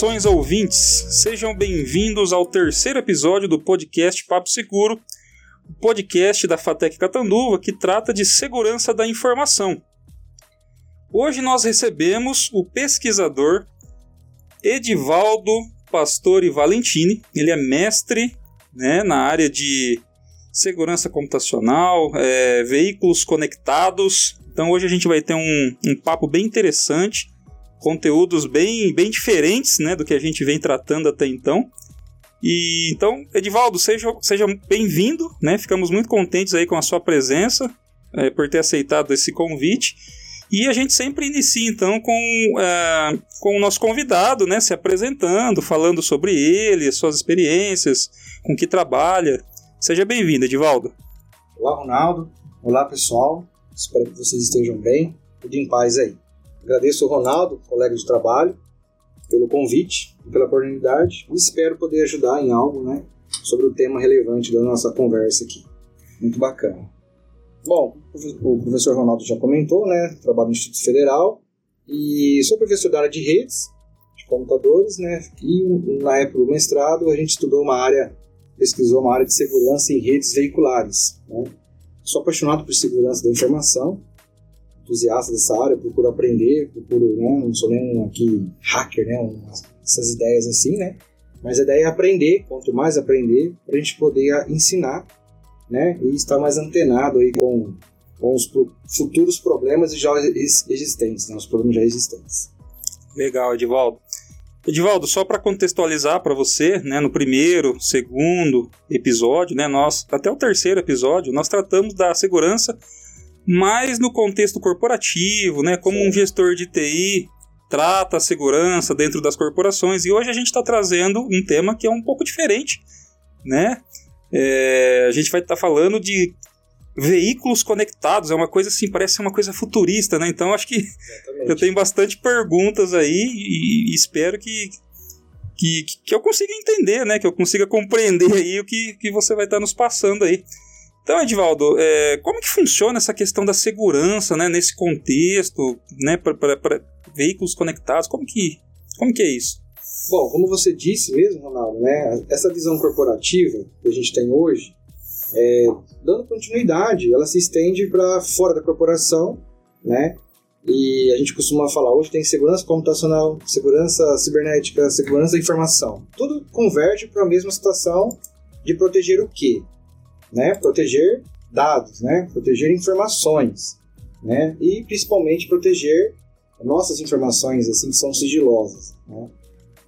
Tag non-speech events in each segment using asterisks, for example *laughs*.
Saudações ouvintes, sejam bem-vindos ao terceiro episódio do podcast Papo Seguro, o podcast da Fatec Catanduva que trata de segurança da informação. Hoje nós recebemos o pesquisador Edivaldo Pastore Valentini, ele é mestre né, na área de segurança computacional, é, veículos conectados. Então hoje a gente vai ter um, um papo bem interessante conteúdos bem, bem diferentes né, do que a gente vem tratando até então. E então, Edivaldo, seja, seja bem-vindo, né? Ficamos muito contentes aí com a sua presença, é, por ter aceitado esse convite. E a gente sempre inicia então com, é, com o nosso convidado, né? Se apresentando, falando sobre ele, suas experiências, com que trabalha. Seja bem-vindo, Edivaldo. Olá, Ronaldo. Olá, pessoal. Espero que vocês estejam bem. Tudo em paz aí. Agradeço ao Ronaldo, colega de trabalho, pelo convite e pela oportunidade e espero poder ajudar em algo né, sobre o tema relevante da nossa conversa aqui. Muito bacana. Bom, o professor Ronaldo já comentou, né? Trabalho no Instituto Federal e sou professor da área de redes, de computadores, né? E na época do mestrado a gente estudou uma área, pesquisou uma área de segurança em redes veiculares. Né? Sou apaixonado por segurança da informação entusiasta dessa área, procuro aprender, procuro, né, não sou nem aqui hacker, né, essas ideias assim, né, mas a ideia é aprender, quanto mais aprender, para a gente poder ensinar, né, e estar mais antenado aí com, com os futuros problemas já existentes, né, os problemas já existentes. Legal, Edivaldo. Edivaldo, só para contextualizar para você, né, no primeiro, segundo episódio, né, nós até o terceiro episódio, nós tratamos da segurança mas no contexto corporativo, né, como um gestor de TI trata a segurança dentro das corporações. E hoje a gente está trazendo um tema que é um pouco diferente, né? É, a gente vai estar tá falando de veículos conectados, é uma coisa assim, parece uma coisa futurista, né? Então acho que Exatamente. eu tenho bastante perguntas aí e, e espero que, que, que eu consiga entender, né? Que eu consiga compreender aí o que, que você vai estar tá nos passando aí. Então, Edvaldo, é, como que funciona essa questão da segurança, né, nesse contexto, né, para veículos conectados? Como que, como que é isso? Bom, como você disse mesmo, Ronaldo, né, essa visão corporativa que a gente tem hoje, é, dando continuidade, ela se estende para fora da corporação, né? E a gente costuma falar hoje tem segurança computacional, segurança cibernética, segurança da informação. Tudo converge para a mesma situação de proteger o quê? Né? Proteger dados, né? Proteger informações, né? E principalmente proteger nossas informações assim que são sigilosas, né?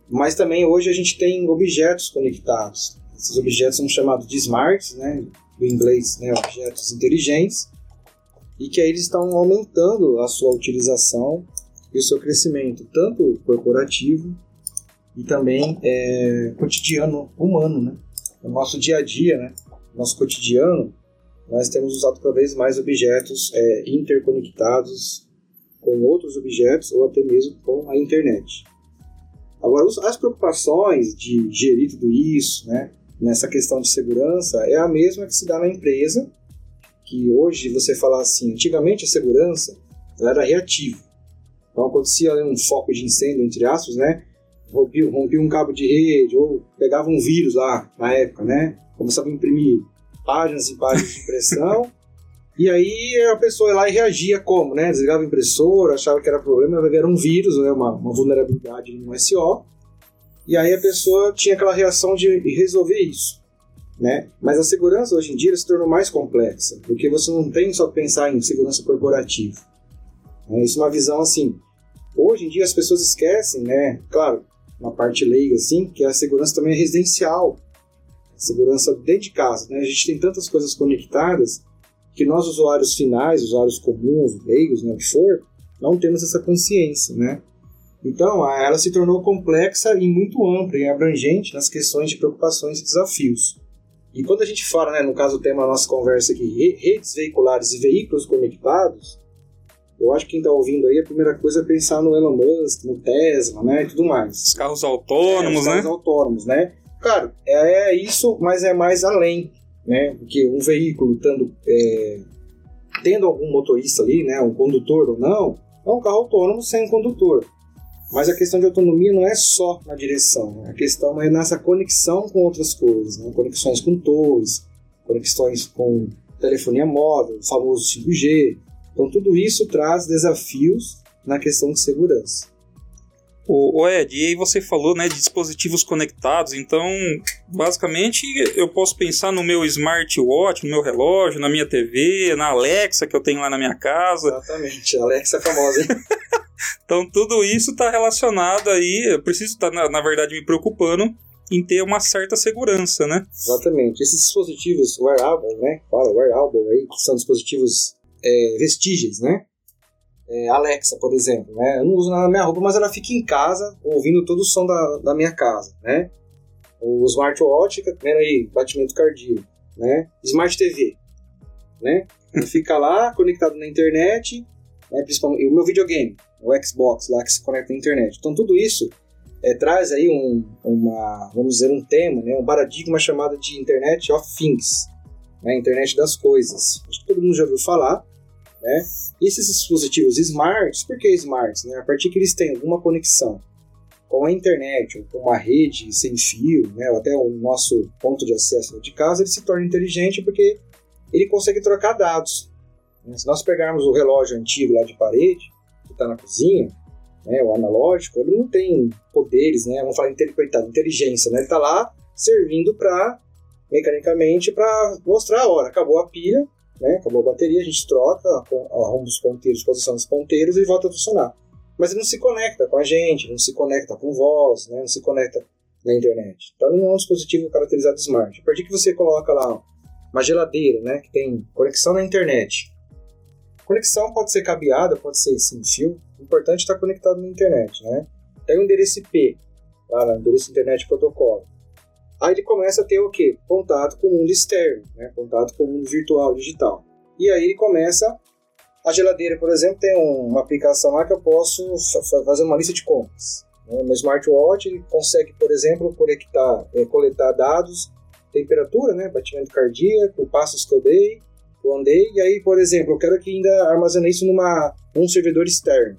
Mas também hoje a gente tem objetos conectados. Esses objetos são chamados de smarts, né? Do inglês, né? Objetos inteligentes e que aí eles estão aumentando a sua utilização e o seu crescimento, tanto corporativo e também é, cotidiano humano, né? O nosso dia a dia, né? Nosso cotidiano, nós temos usado cada vez mais objetos é, interconectados com outros objetos ou até mesmo com a internet. Agora, as preocupações de gerir tudo isso, né, nessa questão de segurança, é a mesma que se dá na empresa, que hoje você fala assim, antigamente a segurança era reativa. Então acontecia um foco de incêndio, entre aspas, né, rompia, rompia um cabo de rede ou pegava um vírus lá na época, né, começava a imprimir páginas e páginas de impressão. *laughs* e aí a pessoa ia lá e reagia como, né? Desligava a impressora, achava que era problema, era um vírus, né? uma, uma vulnerabilidade no SO. E aí a pessoa tinha aquela reação de resolver isso. Né? Mas a segurança hoje em dia se tornou mais complexa, porque você não tem só pensar em segurança corporativa. Né? Isso é uma visão assim. Hoje em dia as pessoas esquecem, né? Claro, uma parte leiga assim, que a segurança também é residencial segurança dentro de casa. Né? A gente tem tantas coisas conectadas que nós, usuários finais, usuários comuns, leigos, né, o que for, não temos essa consciência. Né? Então, ela se tornou complexa e muito ampla e abrangente nas questões de preocupações e desafios. E quando a gente fala, né, no caso o tema da nossa conversa aqui, redes veiculares e veículos conectados, eu acho que quem está ouvindo aí, a primeira coisa é pensar no Elon Musk, no Tesla, né, e tudo mais. Os carros autônomos, é, os né? carros autônomos, né? Claro, é isso, mas é mais além, né? Porque um veículo tendo, é, tendo algum motorista ali, né? Um condutor ou não, é um carro autônomo sem condutor. Mas a questão de autonomia não é só na direção, né? a questão é nessa conexão com outras coisas, né? conexões com torres, conexões com telefonia móvel, o famoso 5G. Então tudo isso traz desafios na questão de segurança. O, Ed, e aí você falou né, de dispositivos conectados, então basicamente eu posso pensar no meu smartwatch, no meu relógio, na minha TV, na Alexa que eu tenho lá na minha casa. Exatamente, a Alexa é famosa, hein? *laughs* então tudo isso está relacionado aí, eu preciso estar, tá, na, na verdade, me preocupando em ter uma certa segurança, né? Exatamente. Esses dispositivos wearable, né? Fala wearable aí, que são dispositivos é, vestígios, né? é, Alexa, por exemplo, né? Eu não uso nada na minha roupa, mas ela fica em casa ouvindo todo o som da, da minha casa, né? O smartwatch, vendo aí, batimento cardíaco, né? Smart TV, né? Ele fica lá, conectado na internet, né? principalmente o meu videogame, o Xbox lá que se conecta na internet. Então tudo isso é, traz aí um, uma, vamos dizer, um tema, né? Um paradigma chamado de Internet of Things, né? Internet das coisas. Acho que todo mundo já ouviu falar, né? E esses dispositivos smarts, por que smarts? Né? A partir que eles têm alguma conexão com a internet, ou com uma rede sem fio, né? ou até o nosso ponto de acesso de casa, ele se torna inteligente porque ele consegue trocar dados. Né? Se nós pegarmos o relógio antigo lá de parede, que está na cozinha, né, o analógico, ele não tem poderes, né, vamos falar inteligência, né, ele está lá servindo para, mecanicamente, para mostrar a hora. Acabou a pilha, né? Acabou a bateria, a gente troca, arruma os ponteiros, posição dos ponteiros e volta a funcionar. Mas ele não se conecta com a gente, não se conecta com voz, né? não se conecta na internet. Então não é um dispositivo caracterizado smart. A partir que você coloca lá uma geladeira, né, que tem conexão na internet. conexão pode ser cabeada, pode ser sem fio. O importante é estar conectado na internet, né? Tem o endereço IP, lá no endereço internet protocolo. Aí ele começa a ter o quê? Contato com o mundo externo, né? contato com o mundo virtual, digital. E aí ele começa. A geladeira, por exemplo, tem uma aplicação lá que eu posso fazer uma lista de compras. Né? No smartwatch ele consegue, por exemplo, conectar, é, coletar dados, temperatura, né? batimento cardíaco, passos que eu dei, eu andei, e aí, por exemplo, eu quero que ainda armazene isso numa, num servidor externo,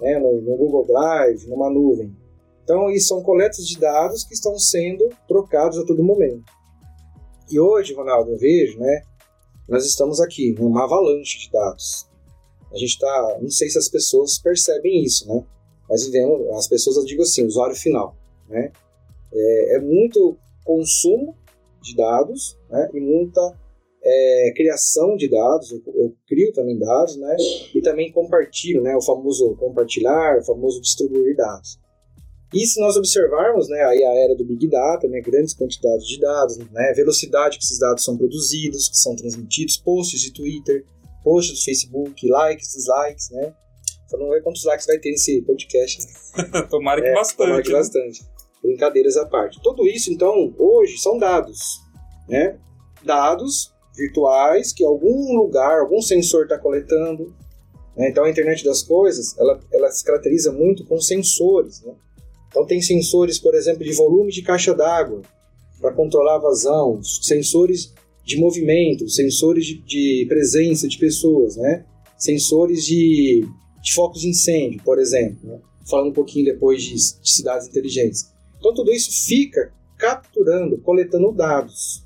né? no, no Google Drive, numa nuvem. Então, isso são coletas de dados que estão sendo trocados a todo momento. E hoje, Ronaldo, eu vejo, né? Nós estamos aqui numa avalanche de dados. A gente está, não sei se as pessoas percebem isso, né? Mas vivemos, as pessoas, eu digo assim, usuário final, né? É, é muito consumo de dados, né? E muita é, criação de dados, eu, eu, crio também dados, né? E também compartilho, né? O famoso compartilhar, o famoso distribuir dados. E se nós observarmos né, aí a era do Big Data, né, grandes quantidades de dados, né, velocidade que esses dados são produzidos, que são transmitidos, posts de Twitter, posts do Facebook, likes, dislikes, né? Só não ver quantos likes vai ter nesse podcast. Né? *laughs* tomara que é, bastante. Tomara que né? bastante. Brincadeiras à parte. Tudo isso, então, hoje são dados. Né? Dados virtuais que algum lugar, algum sensor está coletando. Né? Então, a internet das coisas, ela, ela se caracteriza muito com sensores, né? Então tem sensores, por exemplo, de volume de caixa d'água para controlar a vazão, sensores de movimento, sensores de, de presença de pessoas, né? Sensores de, de focos de incêndio, por exemplo, né? falando um pouquinho depois de, de cidades inteligentes. Então tudo isso fica capturando, coletando dados.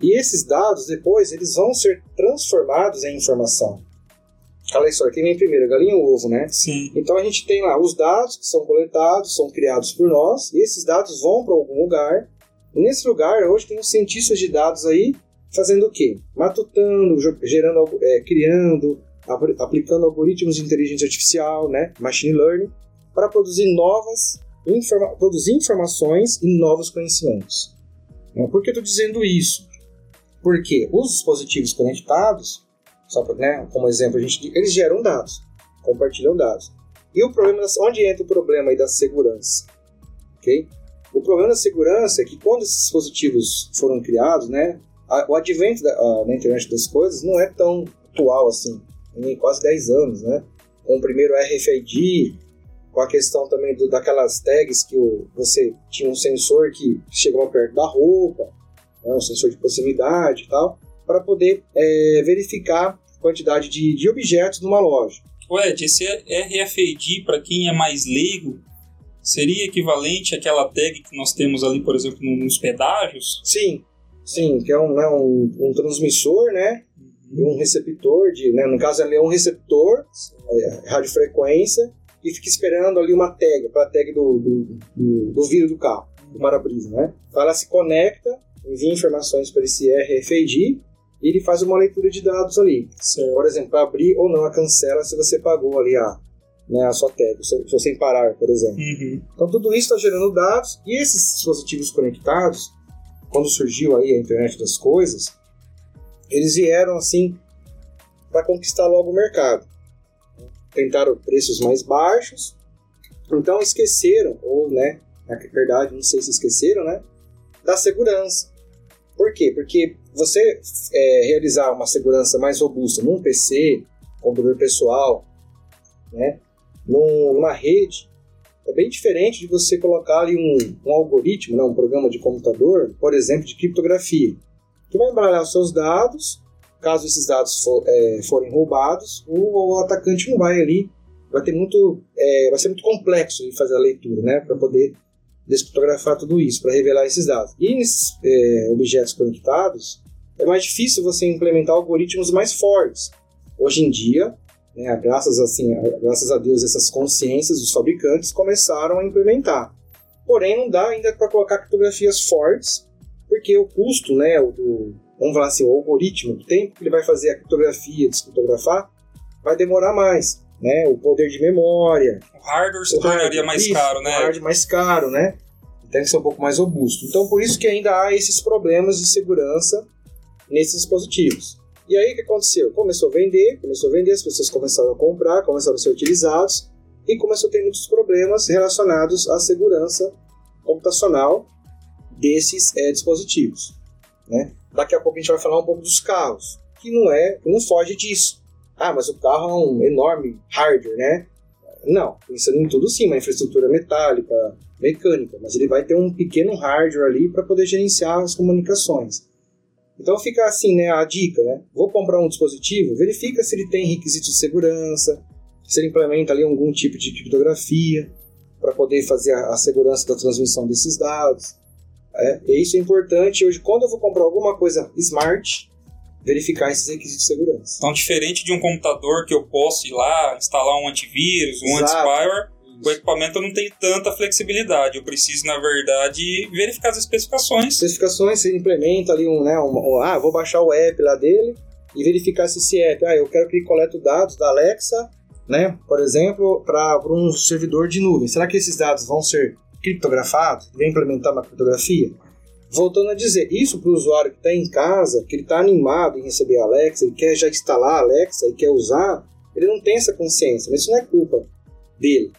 E esses dados depois eles vão ser transformados em informação. Aquela história, quem vem primeiro, galinha ou ovo, né? Sim. Então a gente tem lá os dados que são coletados, são criados por nós, e esses dados vão para algum lugar. E nesse lugar, hoje, tem os cientistas de dados aí fazendo o quê? Matutando, gerando, é, criando, aplicando algoritmos de inteligência artificial, né? Machine learning, para produzir novas, informa produzir informações e novos conhecimentos. Por que eu estou dizendo isso? Porque os dispositivos conectados só pra, né, como exemplo, a gente, eles geram dados, compartilham dados. E o problema, onde entra o problema aí da segurança? ok? O problema da segurança é que quando esses dispositivos foram criados, né, a, o advento da, a, da, internet das coisas não é tão atual assim, em quase 10 anos, né? Com o primeiro RFID, com a questão também do, daquelas tags que o, você tinha um sensor que chegava perto da roupa, né, um sensor de proximidade e tal para poder é, verificar a quantidade de, de objetos numa loja. Ed, esse RFID, para quem é mais leigo, seria equivalente àquela tag que nós temos ali, por exemplo, nos pedágios? Sim, sim, que é um, é um, um transmissor, né? E um receptor, de, né? no caso ele é um receptor, é, radiofrequência, e fica esperando ali uma tag, para a tag do, do, do, do vidro do carro, do para-brisa, né? Então ela se conecta, envia informações para esse RFID ele faz uma leitura de dados ali. Certo. Por exemplo, abrir ou não a cancela se você pagou ali a, né, a sua tag, se você parar, por exemplo. Uhum. Então tudo isso está gerando dados e esses dispositivos conectados, quando surgiu aí a internet das coisas, eles vieram assim para conquistar logo o mercado. Tentaram preços mais baixos, então esqueceram, ou né, na verdade, não sei se esqueceram, né, da segurança. Por quê? Porque você é, realizar uma segurança mais robusta num PC, computador pessoal, né, numa rede, é bem diferente de você colocar ali um, um algoritmo, né, um programa de computador, por exemplo, de criptografia que vai embaralhar os seus dados. Caso esses dados for, é, forem roubados, o, o, atacante não vai ali, vai ter muito, é, vai ser muito complexo de fazer a leitura, né, para poder descriptografar tudo isso, para revelar esses dados. E nesses é, objetos conectados, é mais difícil você implementar algoritmos mais fortes. Hoje em dia, né, graças, assim, graças a Deus, essas consciências dos fabricantes começaram a implementar. Porém, não dá ainda para colocar criptografias fortes porque o custo, né, do, vamos falar assim, o algoritmo, o tempo que ele vai fazer a criptografia, descriptografar, vai demorar mais, né, o poder de memória. O hardware se tornaria mais isso, caro, né? O hardware mais caro, né? Tem que ser um pouco mais robusto. Então, por isso que ainda há esses problemas de segurança nesses dispositivos. E aí o que aconteceu? Começou a vender, começou a vender, as pessoas começaram a comprar, começaram a ser utilizados e começou a ter muitos problemas relacionados à segurança computacional desses é, dispositivos. Né? Daqui a pouco a gente vai falar um pouco dos carros, que não é, não foge disso. Ah, mas o carro é um enorme hardware, né? Não, pensando em tudo sim, uma infraestrutura metálica, mecânica, mas ele vai ter um pequeno hardware ali para poder gerenciar as comunicações. Então fica assim, né, a dica, né? Vou comprar um dispositivo, verifica se ele tem requisitos de segurança, se ele implementa ali algum tipo de criptografia para poder fazer a, segurança da transmissão desses dados. É, e isso é importante hoje, quando eu vou comprar alguma coisa smart, verificar esses requisitos de segurança. Então, diferente de um computador que eu posso ir lá, instalar um antivírus, um anti-spyware, o equipamento não tem tanta flexibilidade. Eu preciso, na verdade, verificar as especificações. Especificações, você implementa ali um, né, um, um, ah, vou baixar o app lá dele e verificar se esse app, ah, eu quero que ele colete dados da Alexa, né, por exemplo, para um servidor de nuvem. Será que esses dados vão ser criptografado, vem implementar uma criptografia. Voltando a dizer, isso para o usuário que está em casa, que ele está animado em receber a Alexa, ele quer já instalar a Alexa e quer usar, ele não tem essa consciência, mas isso não é culpa dele.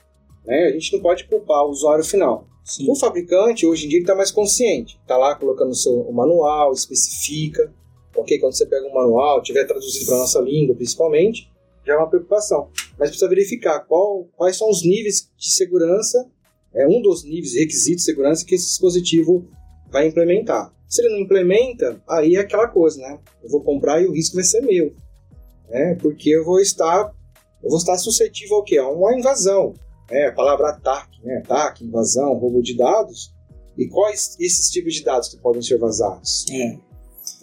Né? A gente não pode culpar o usuário final. Sim. O fabricante, hoje em dia, está mais consciente. Está lá colocando o seu o manual, especifica. Ok, quando você pega um manual, tiver traduzido para nossa língua, principalmente, já é uma preocupação. Mas precisa verificar qual, quais são os níveis de segurança é um dos níveis requisitos de segurança que esse dispositivo vai implementar. Se ele não implementa, aí é aquela coisa, né? Eu vou comprar e o risco vai ser meu, né? Porque eu vou estar, eu vou estar suscetível ao quê? A uma invasão, né? A palavra ataque, né? Ataque, invasão, roubo de dados. E quais esses tipos de dados que podem ser vazados? É.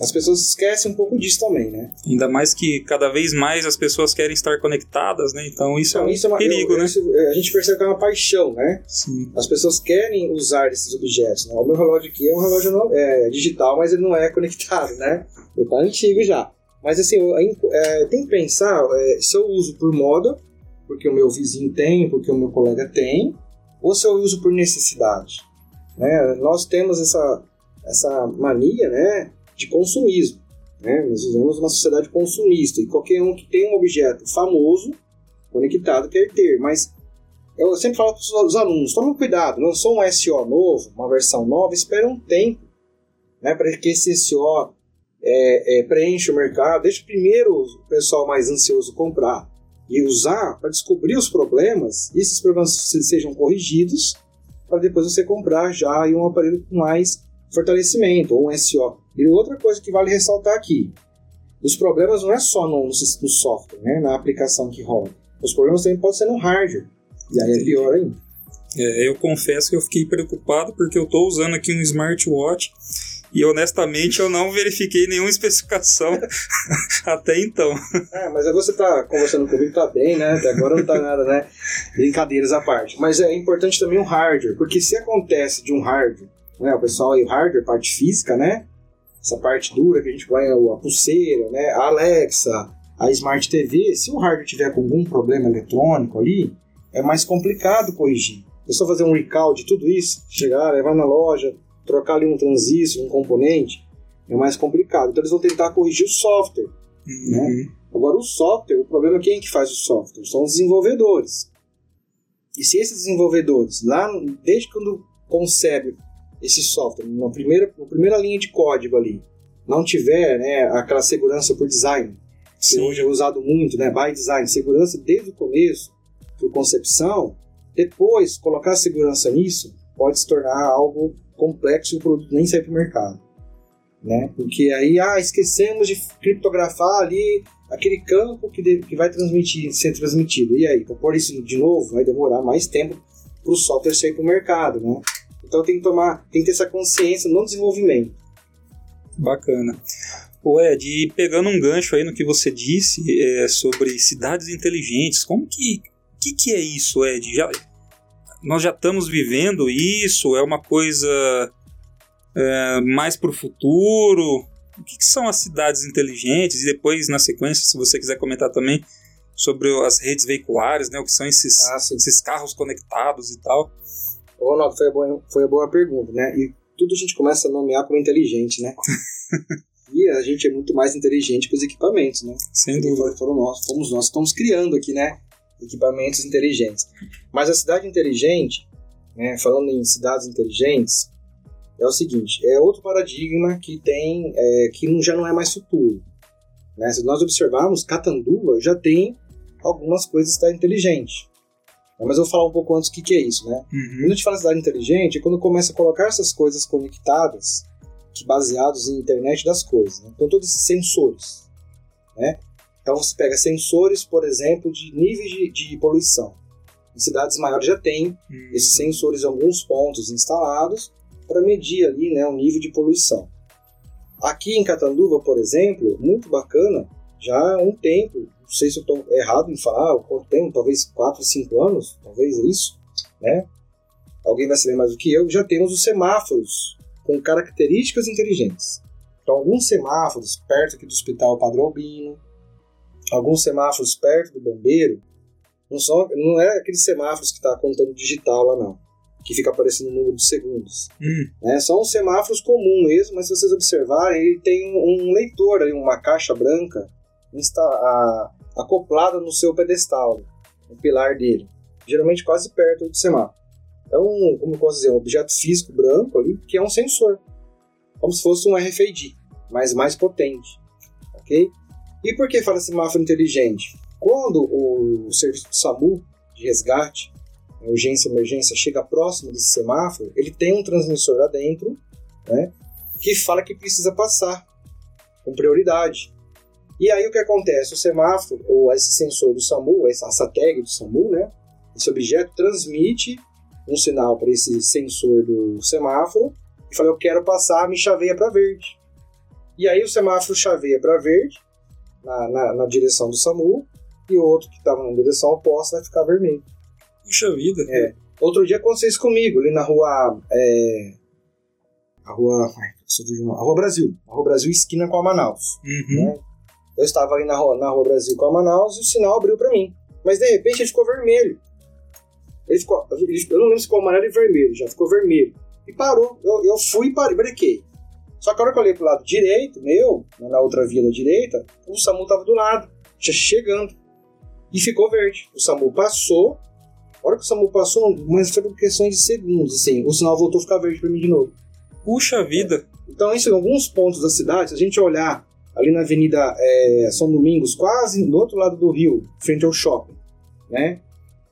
As pessoas esquecem um pouco disso também, né? Ainda mais que cada vez mais as pessoas querem estar conectadas, né? Então isso é então, é um isso é uma, perigo, eu, né? Isso, a gente percebe que é uma paixão, né? Sim. As pessoas querem usar esses objetos. Né? O meu relógio aqui é um relógio é, digital, mas ele não é conectado, né? Ele tá antigo já. Mas assim, é, tem que pensar é, se eu uso por moda, porque o meu vizinho tem, porque o meu colega tem, ou se eu uso por necessidade. Né? Nós temos essa, essa mania, né? De consumismo. Né? Nós vivemos numa sociedade consumista e qualquer um que tem um objeto famoso, conectado, quer ter. Mas eu sempre falo para os alunos: tomem cuidado, lançou um SO novo, uma versão nova, espera um tempo né, para que esse SO é, é, preencha o mercado. Deixa primeiro o pessoal mais ansioso comprar e usar para descobrir os problemas e esses problemas sejam corrigidos para depois você comprar já um aparelho com mais fortalecimento ou um SO. E outra coisa que vale ressaltar aqui: os problemas não é só no, no software, né, na aplicação que roda. Os problemas também podem ser no hardware. E aí é pior ainda. É, eu confesso que eu fiquei preocupado porque eu estou usando aqui um smartwatch e honestamente eu não verifiquei nenhuma especificação *laughs* até então. É, mas aí você tá conversando comigo, tá bem, né? Até agora não tá nada, né? Brincadeiras à parte. Mas é importante também o hardware, porque se acontece de um hardware, né? O pessoal aí, o hardware, parte física, né? Essa parte dura que a gente põe a pulseira, né? A Alexa, a Smart TV, se o hardware tiver com algum problema eletrônico ali, é mais complicado corrigir. É só fazer um recall de tudo isso, chegar, levar na loja, trocar ali um transistor, um componente, é mais complicado. Então eles vão tentar corrigir o software. Uhum. Né? Agora o software, o problema é quem é que faz o software? São os desenvolvedores. E se esses desenvolvedores, lá desde quando concebe esse software, na primeira, na primeira linha de código ali, não tiver né, aquela segurança por design, Sim. que hoje é usado muito, né, by design, segurança desde o começo, por concepção, depois colocar segurança nisso pode se tornar algo complexo e o produto nem sair para o mercado. Né? Porque aí, ah, esquecemos de criptografar ali aquele campo que, deve, que vai transmitir, ser transmitido. E aí, para pôr isso de novo, vai demorar mais tempo para o software sair para o mercado. Né? Então tem que tomar, tem que ter essa consciência no desenvolvimento. Bacana. O Ed, e pegando um gancho aí no que você disse é, sobre cidades inteligentes, como que, que, que é isso, Ed? Já, nós já estamos vivendo isso? É uma coisa é, mais para o futuro? O que, que, são as cidades inteligentes? E depois, na sequência, se você quiser comentar também sobre as redes veiculares, né? O que são esses, ah, esses carros conectados e tal. Ronaldo, foi a, boa, foi a boa pergunta, né? E tudo a gente começa a nomear como inteligente, né? *laughs* e a gente é muito mais inteligente que os equipamentos, né? Sem dúvida. Foram nós, fomos nós que estamos criando aqui, né? equipamentos inteligentes. Mas a cidade inteligente, né, falando em cidades inteligentes, é o seguinte, é outro paradigma que tem, é, que já não é mais futuro. Né? Se nós observarmos, Catanduva já tem algumas coisas da inteligente. Mas eu vou falar um pouco antes o que, que é isso, né? Uhum. Quando a gente fala cidade inteligente, é quando começa a colocar essas coisas conectadas, que baseados em internet das coisas. Né? Então, todos esses sensores, né? Então você pega sensores, por exemplo, de níveis de, de poluição. Em cidades maiores já tem hum. esses sensores em alguns pontos instalados para medir ali né, o nível de poluição. Aqui em Catanduva, por exemplo, muito bacana, já há um tempo, não sei se eu estou errado em falar, quanto tempo, talvez 4, 5 anos, talvez é isso, né? Alguém vai saber mais do que eu, já temos os semáforos com características inteligentes. Então, alguns semáforos perto aqui do Hospital Padre Albino, alguns semáforos perto do bombeiro, não, são, não é aqueles semáforos que está contando digital lá, não. Que fica aparecendo o número de segundos. Hum. Né? São semáforos comuns mesmo, mas se vocês observarem, ele tem um, leitor ali, uma caixa branca insta, a, acoplada no seu pedestal, no pilar dele. Geralmente quase perto do semáforo. É um, como eu posso dizer, um objeto físico branco ali, que é um sensor. Como se fosse um RFID, mas mais potente. Ok? E por que fala semáforo inteligente? Quando o serviço do SAMU de resgate, urgência emergência, chega próximo desse semáforo, ele tem um transmissor lá dentro né, que fala que precisa passar com prioridade. E aí o que acontece? O semáforo, ou esse sensor do SAMU, essa tag do SAMU, né, esse objeto transmite um sinal para esse sensor do semáforo e fala: Eu quero passar, me chaveia para verde. E aí o semáforo chaveia para verde na, na, na direção do SAMU e o outro que estava na direção oposta vai ficar vermelho. Puxa vida. É. Outro dia aconteceu isso comigo, ali na rua. É, a rua. Ai, a Rua Brasil. A Rua Brasil esquina com a Manaus. Uhum. Né? Eu estava ali na rua, na rua Brasil com a Manaus e o sinal abriu para mim. Mas de repente ele ficou vermelho. Ele ficou, ele, eu não lembro se ficou amarelo e vermelho, já ficou vermelho. E parou. Eu, eu fui e parei, brequei. Só que a hora que eu olhei pro lado direito, meu, né, na outra via da direita, o SAMU tava do lado, já chegando. E ficou verde. O SAMU passou. A hora que o SAMU passou, mas foi por questões de segundos, assim. O sinal voltou a ficar verde para mim de novo. Puxa vida! Então, isso em alguns pontos da cidade, se a gente olhar ali na Avenida é, São Domingos, quase do outro lado do rio, frente ao shopping, né?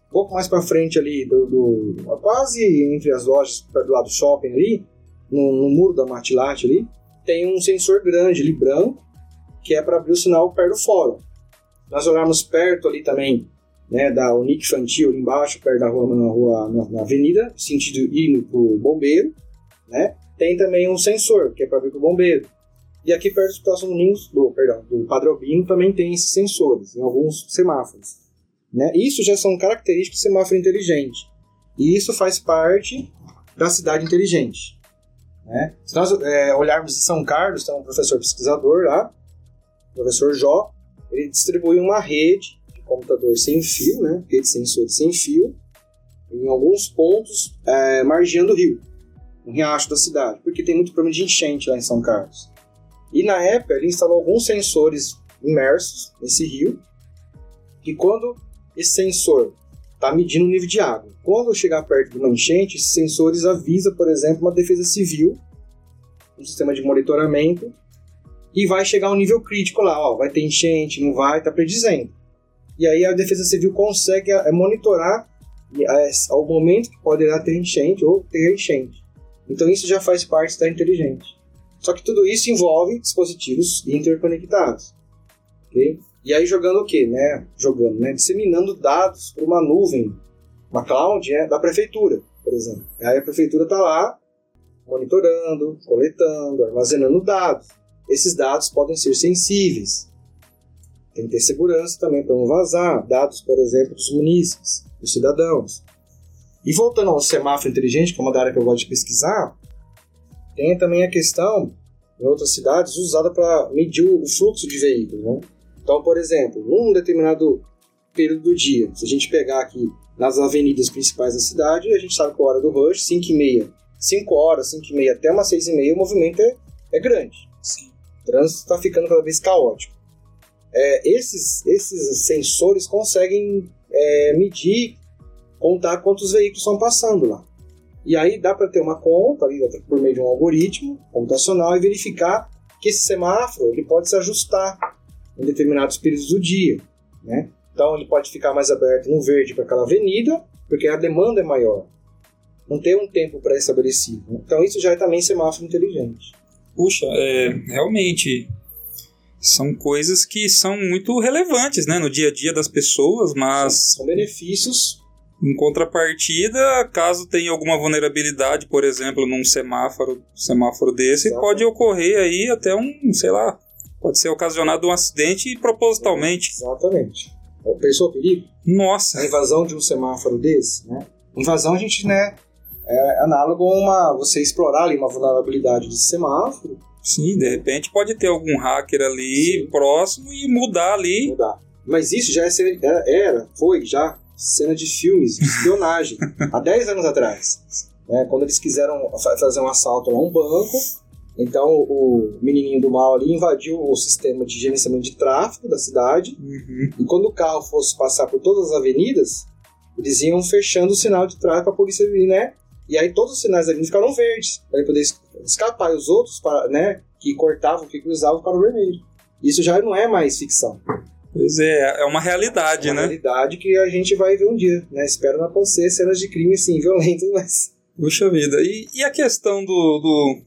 Um pouco mais para frente ali, do, do, quase entre as lojas, do lado do shopping ali, no, no muro da Martilate ali, tem um sensor grande ali, branco, que é para abrir o sinal perto do fórum. Nós olharmos perto ali também, né, da Unic Infantil ali embaixo, perto da rua, na, rua, na, na avenida, sentido indo para o bombeiro, né? Tem também um sensor, que é para para o bombeiro. E aqui perto do Hospital São Domingos, do, perdão, do Padre Albino, também tem esses sensores, em alguns semáforos. Né? Isso já são características do semáforo inteligente. E isso faz parte da cidade inteligente. Né? Se nós é, olharmos em São Carlos, tem um professor pesquisador lá, o professor Jó, ele distribui uma rede de computador sem fio, né? rede de sensores sem fio, em alguns pontos é, margeando o rio, um riacho da cidade, porque tem muito problema de enchente lá em São Carlos. E na época ele instalou alguns sensores imersos nesse rio, e quando esse sensor está medindo o nível de água. Quando chegar perto de uma enchente, esses sensores avisam, por exemplo, uma defesa civil, um sistema de monitoramento, e vai chegar um nível crítico lá, ó, vai ter enchente, não vai, está predizendo. E aí a defesa civil consegue é, monitorar é, ao momento que poderá ter enchente ou ter enchente. Então isso já faz parte da inteligente. Só que tudo isso envolve dispositivos interconectados. Okay? E aí jogando o quê? Né? Jogando, né? Disseminando dados para uma nuvem, uma cloud né? da prefeitura, por exemplo. Aí a prefeitura está lá monitorando, coletando, armazenando dados. Esses dados podem ser sensíveis. Tem que ter segurança também para não vazar dados, por exemplo, dos munícipes, dos cidadãos. E voltando ao semáforo inteligente, que é uma área que eu gosto de pesquisar, tem também a questão, em outras cidades, usada para medir o fluxo de veículos. Né? Então, por exemplo, num determinado período do dia, se a gente pegar aqui nas avenidas principais da cidade, a gente sabe que a hora do rush, 5 e meia, 5 horas, 5 e meia até umas 6 e meia, o movimento é, é grande. Sim. O trânsito está ficando cada vez caótico. É, esses, esses sensores conseguem é, medir, contar quantos veículos estão passando lá. E aí dá para ter uma conta ali, por meio de um algoritmo computacional e verificar que esse semáforo ele pode se ajustar em determinados períodos do dia, né? Então ele pode ficar mais aberto no verde para aquela avenida, porque a demanda é maior. Não tem um tempo pré-estabelecido. Né? Então isso já é também semáforo inteligente. Puxa, é, realmente são coisas que são muito relevantes né, no dia a dia das pessoas, mas. São benefícios. Em contrapartida, caso tenha alguma vulnerabilidade, por exemplo, num semáforo, semáforo desse, Exato. pode ocorrer aí até um, sei lá, pode ser ocasionado um acidente propositalmente. Exatamente. Pensou o perigo? Nossa. A invasão de um semáforo desse, né? Invasão a gente, né, é análogo a uma, você explorar ali uma vulnerabilidade de semáforo. Sim, de repente pode ter algum hacker ali Sim. próximo e mudar ali. Mudar. Mas isso já é cena, era, foi já cena de filmes, de espionagem, *laughs* há 10 anos atrás. Né, quando eles quiseram fazer um assalto a um banco, então o menininho do mal ali invadiu o sistema de gerenciamento de tráfego da cidade. Uhum. E quando o carro fosse passar por todas as avenidas, eles iam fechando o sinal de tráfego para a polícia vir, né? E aí todos os sinais ali ficaram verdes para ele poder escapar. E os outros, para, né, que cortavam, que cruzavam, ficaram vermelhos. Isso já não é mais ficção. Pois é, é uma realidade, é uma né? realidade que a gente vai ver um dia, né? Espero não acontecer cenas de crime, assim, *laughs* violentas, mas... Puxa vida. E, e a questão do, do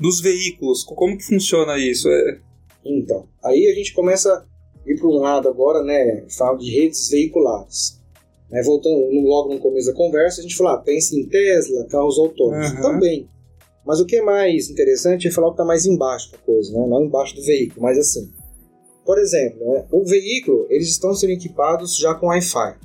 dos veículos. Como que funciona isso? É... Então, aí a gente começa a ir para um lado agora, né? Fala de redes veiculares. Né, voltando logo no começo da conversa, a gente fala, ah, pensa em Tesla, carros autônomos. Uhum. Também. Mas o que é mais interessante é falar o que está mais embaixo da coisa, né? não embaixo do veículo, mas assim. Por exemplo, né, o veículo, eles estão sendo equipados já com Wi-Fi.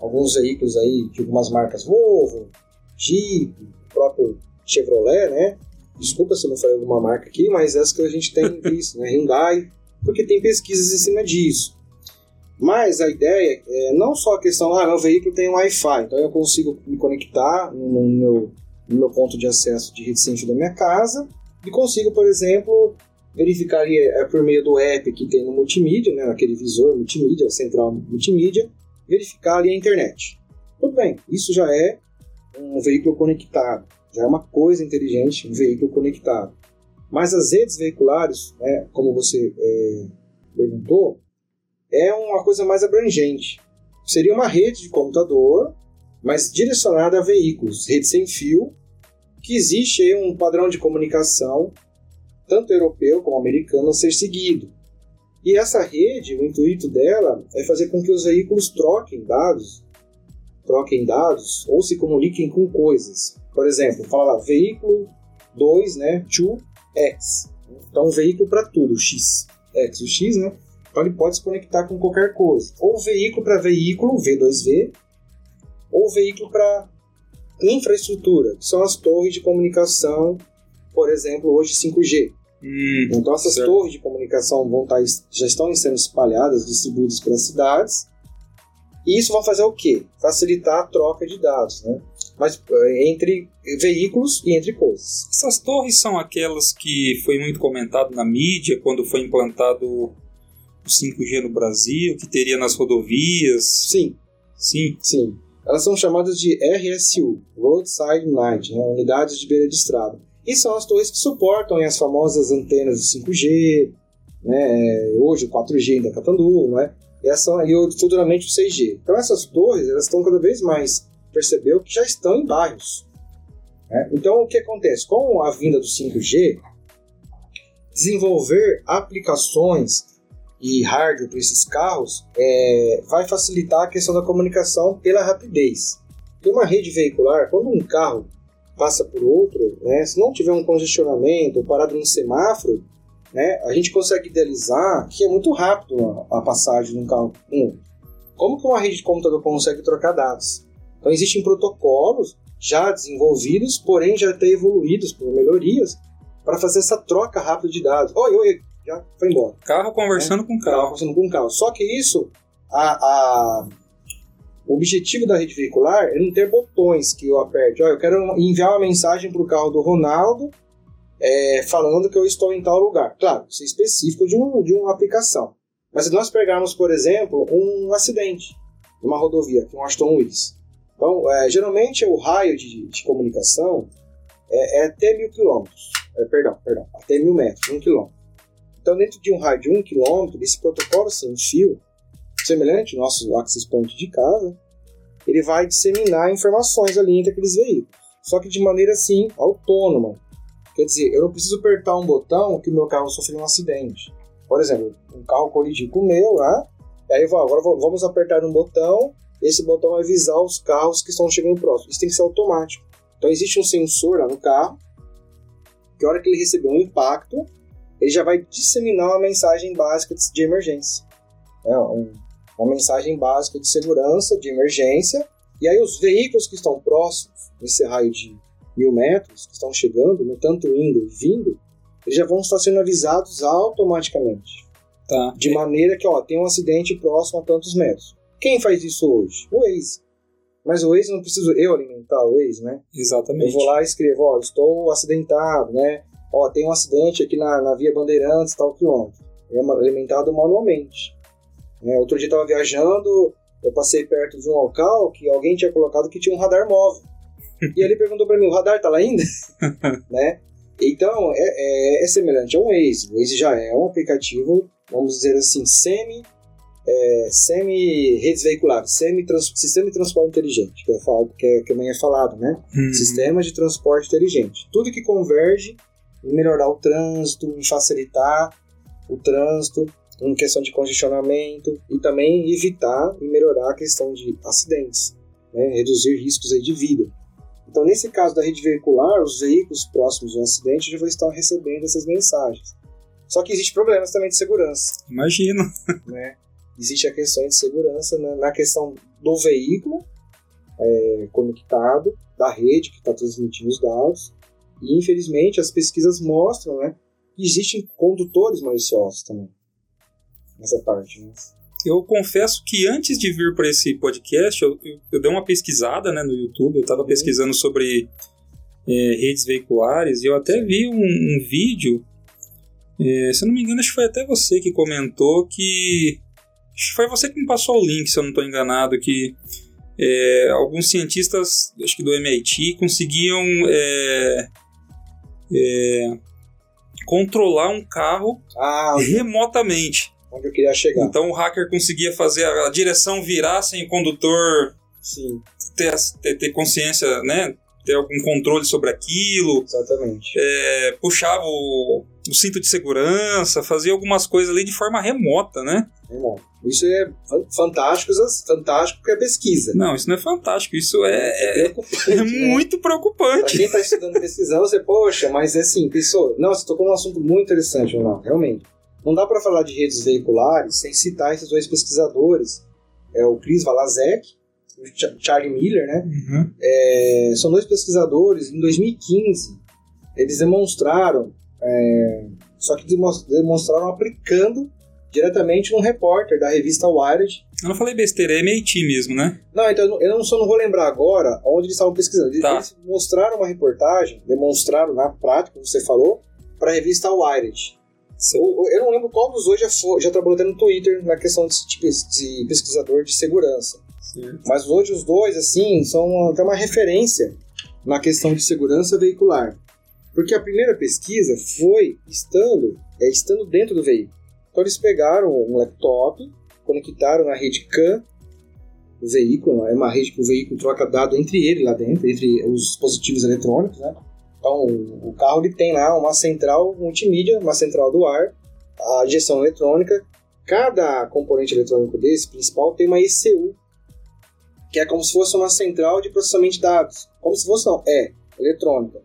Alguns veículos aí de algumas marcas Volvo, Jeep, o próprio Chevrolet, né? Desculpa se eu não falei alguma marca aqui, mas essa que a gente tem *laughs* visto, né? Hyundai, porque tem pesquisas em cima disso. Mas a ideia é não só a questão, ah, meu veículo tem Wi-Fi, então eu consigo me conectar no meu, no meu ponto de acesso de rede sem fio da minha casa e consigo, por exemplo, verificar ali, é, por meio do app que tem no multimídia, né, aquele visor multimídia, central multimídia, verificar ali a internet. Tudo bem, isso já é um veículo conectado já é uma coisa inteligente, um veículo conectado. Mas as redes veiculares, né, como você é, perguntou, é uma coisa mais abrangente. Seria uma rede de computador, mas direcionada a veículos, rede sem fio, que existe aí um padrão de comunicação, tanto europeu como americano, a ser seguido. E essa rede, o intuito dela é fazer com que os veículos troquem dados, troquem dados ou se comuniquem com coisas. Por exemplo, fala lá, veículo 2, né, to X. Então, um veículo para tudo, X. X, o X, né? Então, ele pode se conectar com qualquer coisa. Ou veículo para veículo, V2V, ou veículo para infraestrutura, que são as torres de comunicação, por exemplo, hoje 5G. Hum, então essas certo. torres de comunicação vão estar, tá já estão sendo espalhadas, distribuídas pelas cidades. E isso vai fazer o quê? Facilitar a troca de dados, né? Mas eh, entre veículos e entre coisas. Essas torres são aquelas que foi muito comentado na mídia quando foi implantado o 5G no Brasil, que teria nas rodovias. Sim. Sim. Sim. Elas são chamadas de RSU, Roadside Night, né? unidades de beira de estrada. E são as torres que suportam as famosas antenas de 5G, né? hoje o 4G ainda Catanduva, né? e, essa, e futuramente o 6G. Então essas torres elas estão cada vez mais, percebeu, que já estão em bairros. Né? Então o que acontece? Com a vinda do 5G, desenvolver aplicações e hardware para esses carros é, vai facilitar a questão da comunicação pela rapidez. Tem uma rede veicular, quando um carro passa por outro, né, se não tiver um congestionamento ou parado num semáforo, né, a gente consegue idealizar que é muito rápido a, a passagem de um carro um. Como que uma rede de computador consegue trocar dados? Então existem protocolos já desenvolvidos, porém já até evoluídos por melhorias, para fazer essa troca rápida de dados. Oi, oi, já foi embora. Carro conversando né? com carro. Carro conversando com carro. Só que isso, a, a, o objetivo da rede veicular é não ter botões que eu aperte. Olha, eu quero enviar uma mensagem para o carro do Ronaldo é, falando que eu estou em tal lugar. Claro, isso é específico de, um, de uma aplicação. Mas se nós pegarmos, por exemplo, um acidente numa rodovia, com um Aston Willis. Então, é, geralmente o raio de, de comunicação é, é, até mil quilômetros. É, perdão, perdão, até mil metros, um quilômetro. Então, dentro de um raio de um quilômetro, esse protocolo sem fio semelhante nosso access point de casa, ele vai disseminar informações ali entre aqueles veículos. Só que de maneira assim autônoma. Quer dizer, eu não preciso apertar um botão que o meu carro sofreu um acidente. Por exemplo, um carro colidiu com o meu, né? E aí vou, agora vamos apertar um botão, esse botão vai avisar os carros que estão chegando próximo. Isso tem que ser automático. Então existe um sensor lá no carro, que a hora que ele receber um impacto, ele já vai disseminar uma mensagem básica de emergência. É, um, uma mensagem básica de segurança, de emergência, e aí os veículos que estão próximos, nesse raio de mil metros, que estão chegando, no tanto indo e vindo, eles já vão estar sendo avisados automaticamente. Tá. De maneira que, ó, tem um acidente próximo a tantos metros. Quem faz isso hoje? O Waze. Mas o Waze não preciso eu alimentar o Waze, né? Exatamente. Eu vou lá e escrevo, ó, estou acidentado, né? Ó, tem um acidente aqui na, na Via Bandeirantes, tal quilômetro. É alimentado manualmente. É, outro dia estava viajando, eu passei perto de um local que alguém tinha colocado que tinha um radar móvel. *laughs* e ele perguntou para mim: o radar tá lá ainda? *laughs* né? Então, é, é, é, semelhante ao Waze. O Waze já é um aplicativo, vamos dizer assim, semi. É, semi-redes veiculares, semi sistema de transporte inteligente, que é, falado, que, é, que também é falado, né? Uhum. Sistema de transporte inteligente. Tudo que converge em melhorar o trânsito, em facilitar o trânsito, em questão de congestionamento e também evitar e melhorar a questão de acidentes, né, reduzir riscos aí de vida. Então, nesse caso da rede veicular, os veículos próximos de um acidente já vão estar recebendo essas mensagens. Só que existe problemas também de segurança. Imagino. *laughs* Né? Existe a questão de segurança né, na questão do veículo é, conectado, da rede que está transmitindo os dados. E, infelizmente, as pesquisas mostram né, que existem condutores maliciosos também nessa parte. Né? Eu confesso que antes de vir para esse podcast, eu, eu, eu, dei uma pesquisada né, no YouTube, eu estava uhum. pesquisando sobre é, redes veiculares e eu até vi um, um vídeo, é, se eu não me engano, acho que foi até você que comentou que. Acho que foi você que me passou o link, se eu não estou enganado, que é, alguns cientistas, acho que do MIT, conseguiam é, é, controlar um carro ah, remotamente onde eu queria chegar. Então o hacker conseguia fazer a direção virar sem o condutor Sim. Ter, ter, ter consciência, né? Ter algum controle sobre aquilo. Exatamente. É, puxava o, o cinto de segurança, fazia algumas coisas ali de forma remota, né? Remoto. Isso é fantástico, fantástico que é pesquisa. Não, isso não é fantástico, isso é, é, é *laughs* né? muito preocupante. Pra quem está estudando pesquisando, você, poxa, mas é assim, pessoa. Não, você tocou num assunto muito interessante, não, realmente. Não dá para falar de redes veiculares sem citar esses dois pesquisadores, é o Chris Valazek e o Charlie Miller, né? Uhum. É, são dois pesquisadores, em 2015, eles demonstraram, é, só que demonstraram aplicando diretamente num repórter da revista Wired. Eu não falei besteira, é MIT mesmo, né? Não, então eu não, só não vou lembrar agora onde eles estavam pesquisando. Eles, tá. eles mostraram uma reportagem, demonstraram na prática, como você falou, para a revista Wired. Eu, eu, não lembro qual dos dois já, foi, já trabalhou até no Twitter na questão de, de, de pesquisador de segurança. Mas hoje os dois, assim, são até uma referência na questão de segurança veicular. Porque a primeira pesquisa foi estando, é, estando dentro do veículo. Então eles pegaram um laptop, conectaram na rede CAN do veículo, é uma rede que o veículo troca dado entre ele lá dentro, entre os dispositivos eletrônicos, né? Então o carro ele tem lá uma central multimídia, uma central do ar, a gestão eletrônica. Cada componente eletrônico desse principal tem uma ECU, que é como se fosse uma central de processamento de dados. Como se fosse não, é eletrônica.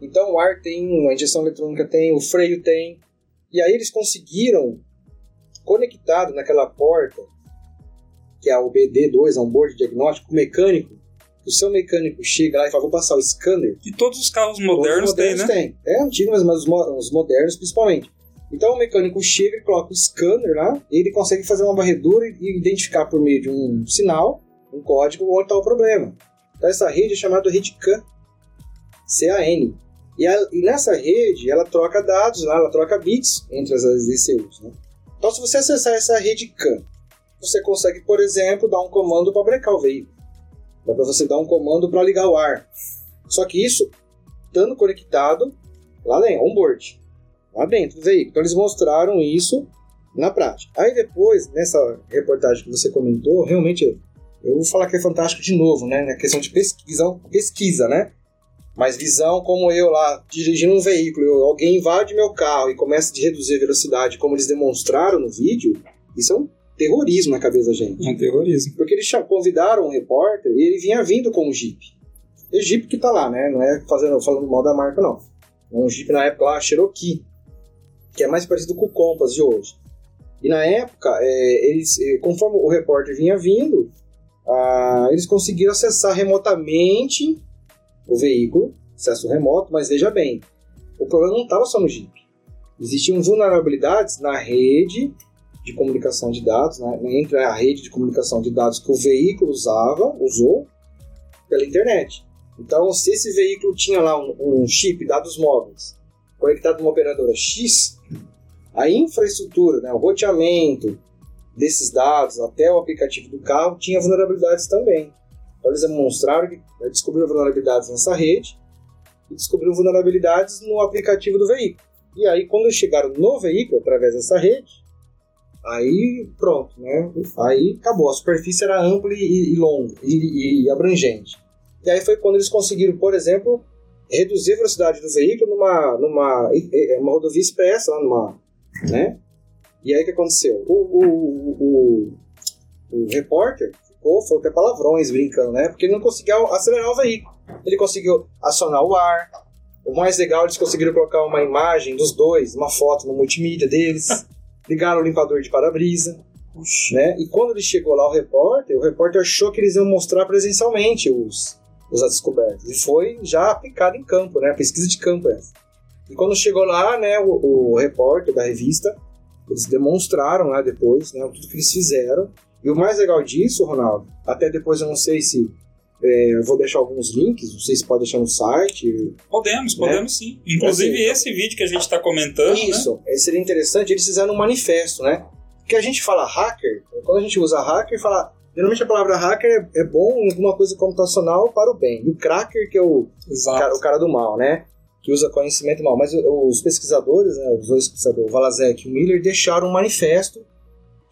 Então o ar tem, a injeção eletrônica tem, o freio tem. E aí eles conseguiram, conectado naquela porta, que é o BD2, é um board diagnóstico mecânico, o seu mecânico chega lá e fala, vou passar o scanner. E todos os carros modernos, têm, né? Tem. É antigo, mas, mas os modernos principalmente. Então o mecânico chega e coloca o scanner lá, e ele consegue fazer uma varredura e identificar por meio de um sinal, um código, onde está o problema. Então essa rede é chamada rede CAN, C-A-N. E, a, e, nessa rede, ela troca dados, lá, ela troca bits entre as DCUs. Né? Então, se você acessar essa rede CAN, você consegue, por exemplo, dar um comando para brecar o veículo. Dá para você dar um comando para ligar o ar. Só que isso estando conectado lá dentro, onboard, lá dentro do veículo. Então, eles mostraram isso na prática. Aí depois, nessa reportagem que você comentou, realmente eu vou falar que é fantástico de novo, né? Na questão de pesquisa, pesquisa, né? Mas visão como eu lá, dirigindo um veículo, alguém invade meu carro e começa a reduzir a velocidade, como eles demonstraram no vídeo, isso é um terrorismo na cabeça da gente. É um terrorismo. Porque eles convidaram um repórter e ele vinha vindo com um Jeep. E Jeep que tá lá, né? Não é fazendo, falando mal da marca, não. É um Jeep na época lá, Cherokee, que é mais parecido com o Compass de hoje. E na época, é, eles, é, conforme o repórter vinha vindo, ah, eles conseguiram acessar remotamente o veículo, acesso remoto, mas veja bem, o problema não estava só no Jeep. Existiam vulnerabilidades na rede de comunicação de dados, né, entre a rede de comunicação de dados que o veículo usava, usou, pela internet. Então, se esse veículo tinha lá um, um chip, dados móveis, conectado numa operadora X, a infraestrutura, né, o roteamento desses dados até o aplicativo do carro tinha vulnerabilidades também. Então eles demonstraram que né, descobriram vulnerabilidades nessa rede e descobriram vulnerabilidades no aplicativo do veículo. E aí, quando chegaram no veículo, através dessa rede, aí pronto, né? Aí acabou. A superfície era ampla e, e longa e, e, abrangente. E aí foi quando eles conseguiram, por exemplo, reduzir a velocidade do veículo numa, numa uma rodovia expressa, lá numa, né? E aí o que aconteceu? O, o, o, o, repórter ficou, falou até palavrões brincando, né? Porque ele não conseguia acelerar o veículo. Ele conseguiu acionar o ar. O mais legal, eles conseguiram colocar uma imagem dos dois, uma foto no multimídia deles. Ligaram o limpador de para-brisa. Né? E quando ele chegou lá, o repórter, o repórter achou que eles iam mostrar presencialmente os, os descobertos. E foi já aplicado em campo, né? A pesquisa de campo essa. E quando chegou lá, né, o, o repórter da revista, eles demonstraram lá depois, né, tudo que eles fizeram. E o mais legal disso, Ronaldo, até depois eu não sei se é, eu vou deixar alguns links, não sei se pode deixar no site. Podemos, né? podemos sim. Inclusive assim, esse vídeo que a gente está comentando. Né? Isso, né? seria interessante, eles fizeram um manifesto, né? Porque a gente fala hacker, quando a gente usa hacker, fala. Geralmente a palavra hacker é, é bom em alguma coisa computacional para o bem. E o cracker, que é o cara, o cara do mal, né? Que usa conhecimento mal. Mas os pesquisadores, né, os dois pesquisadores, o Valazek e o Miller, deixaram um manifesto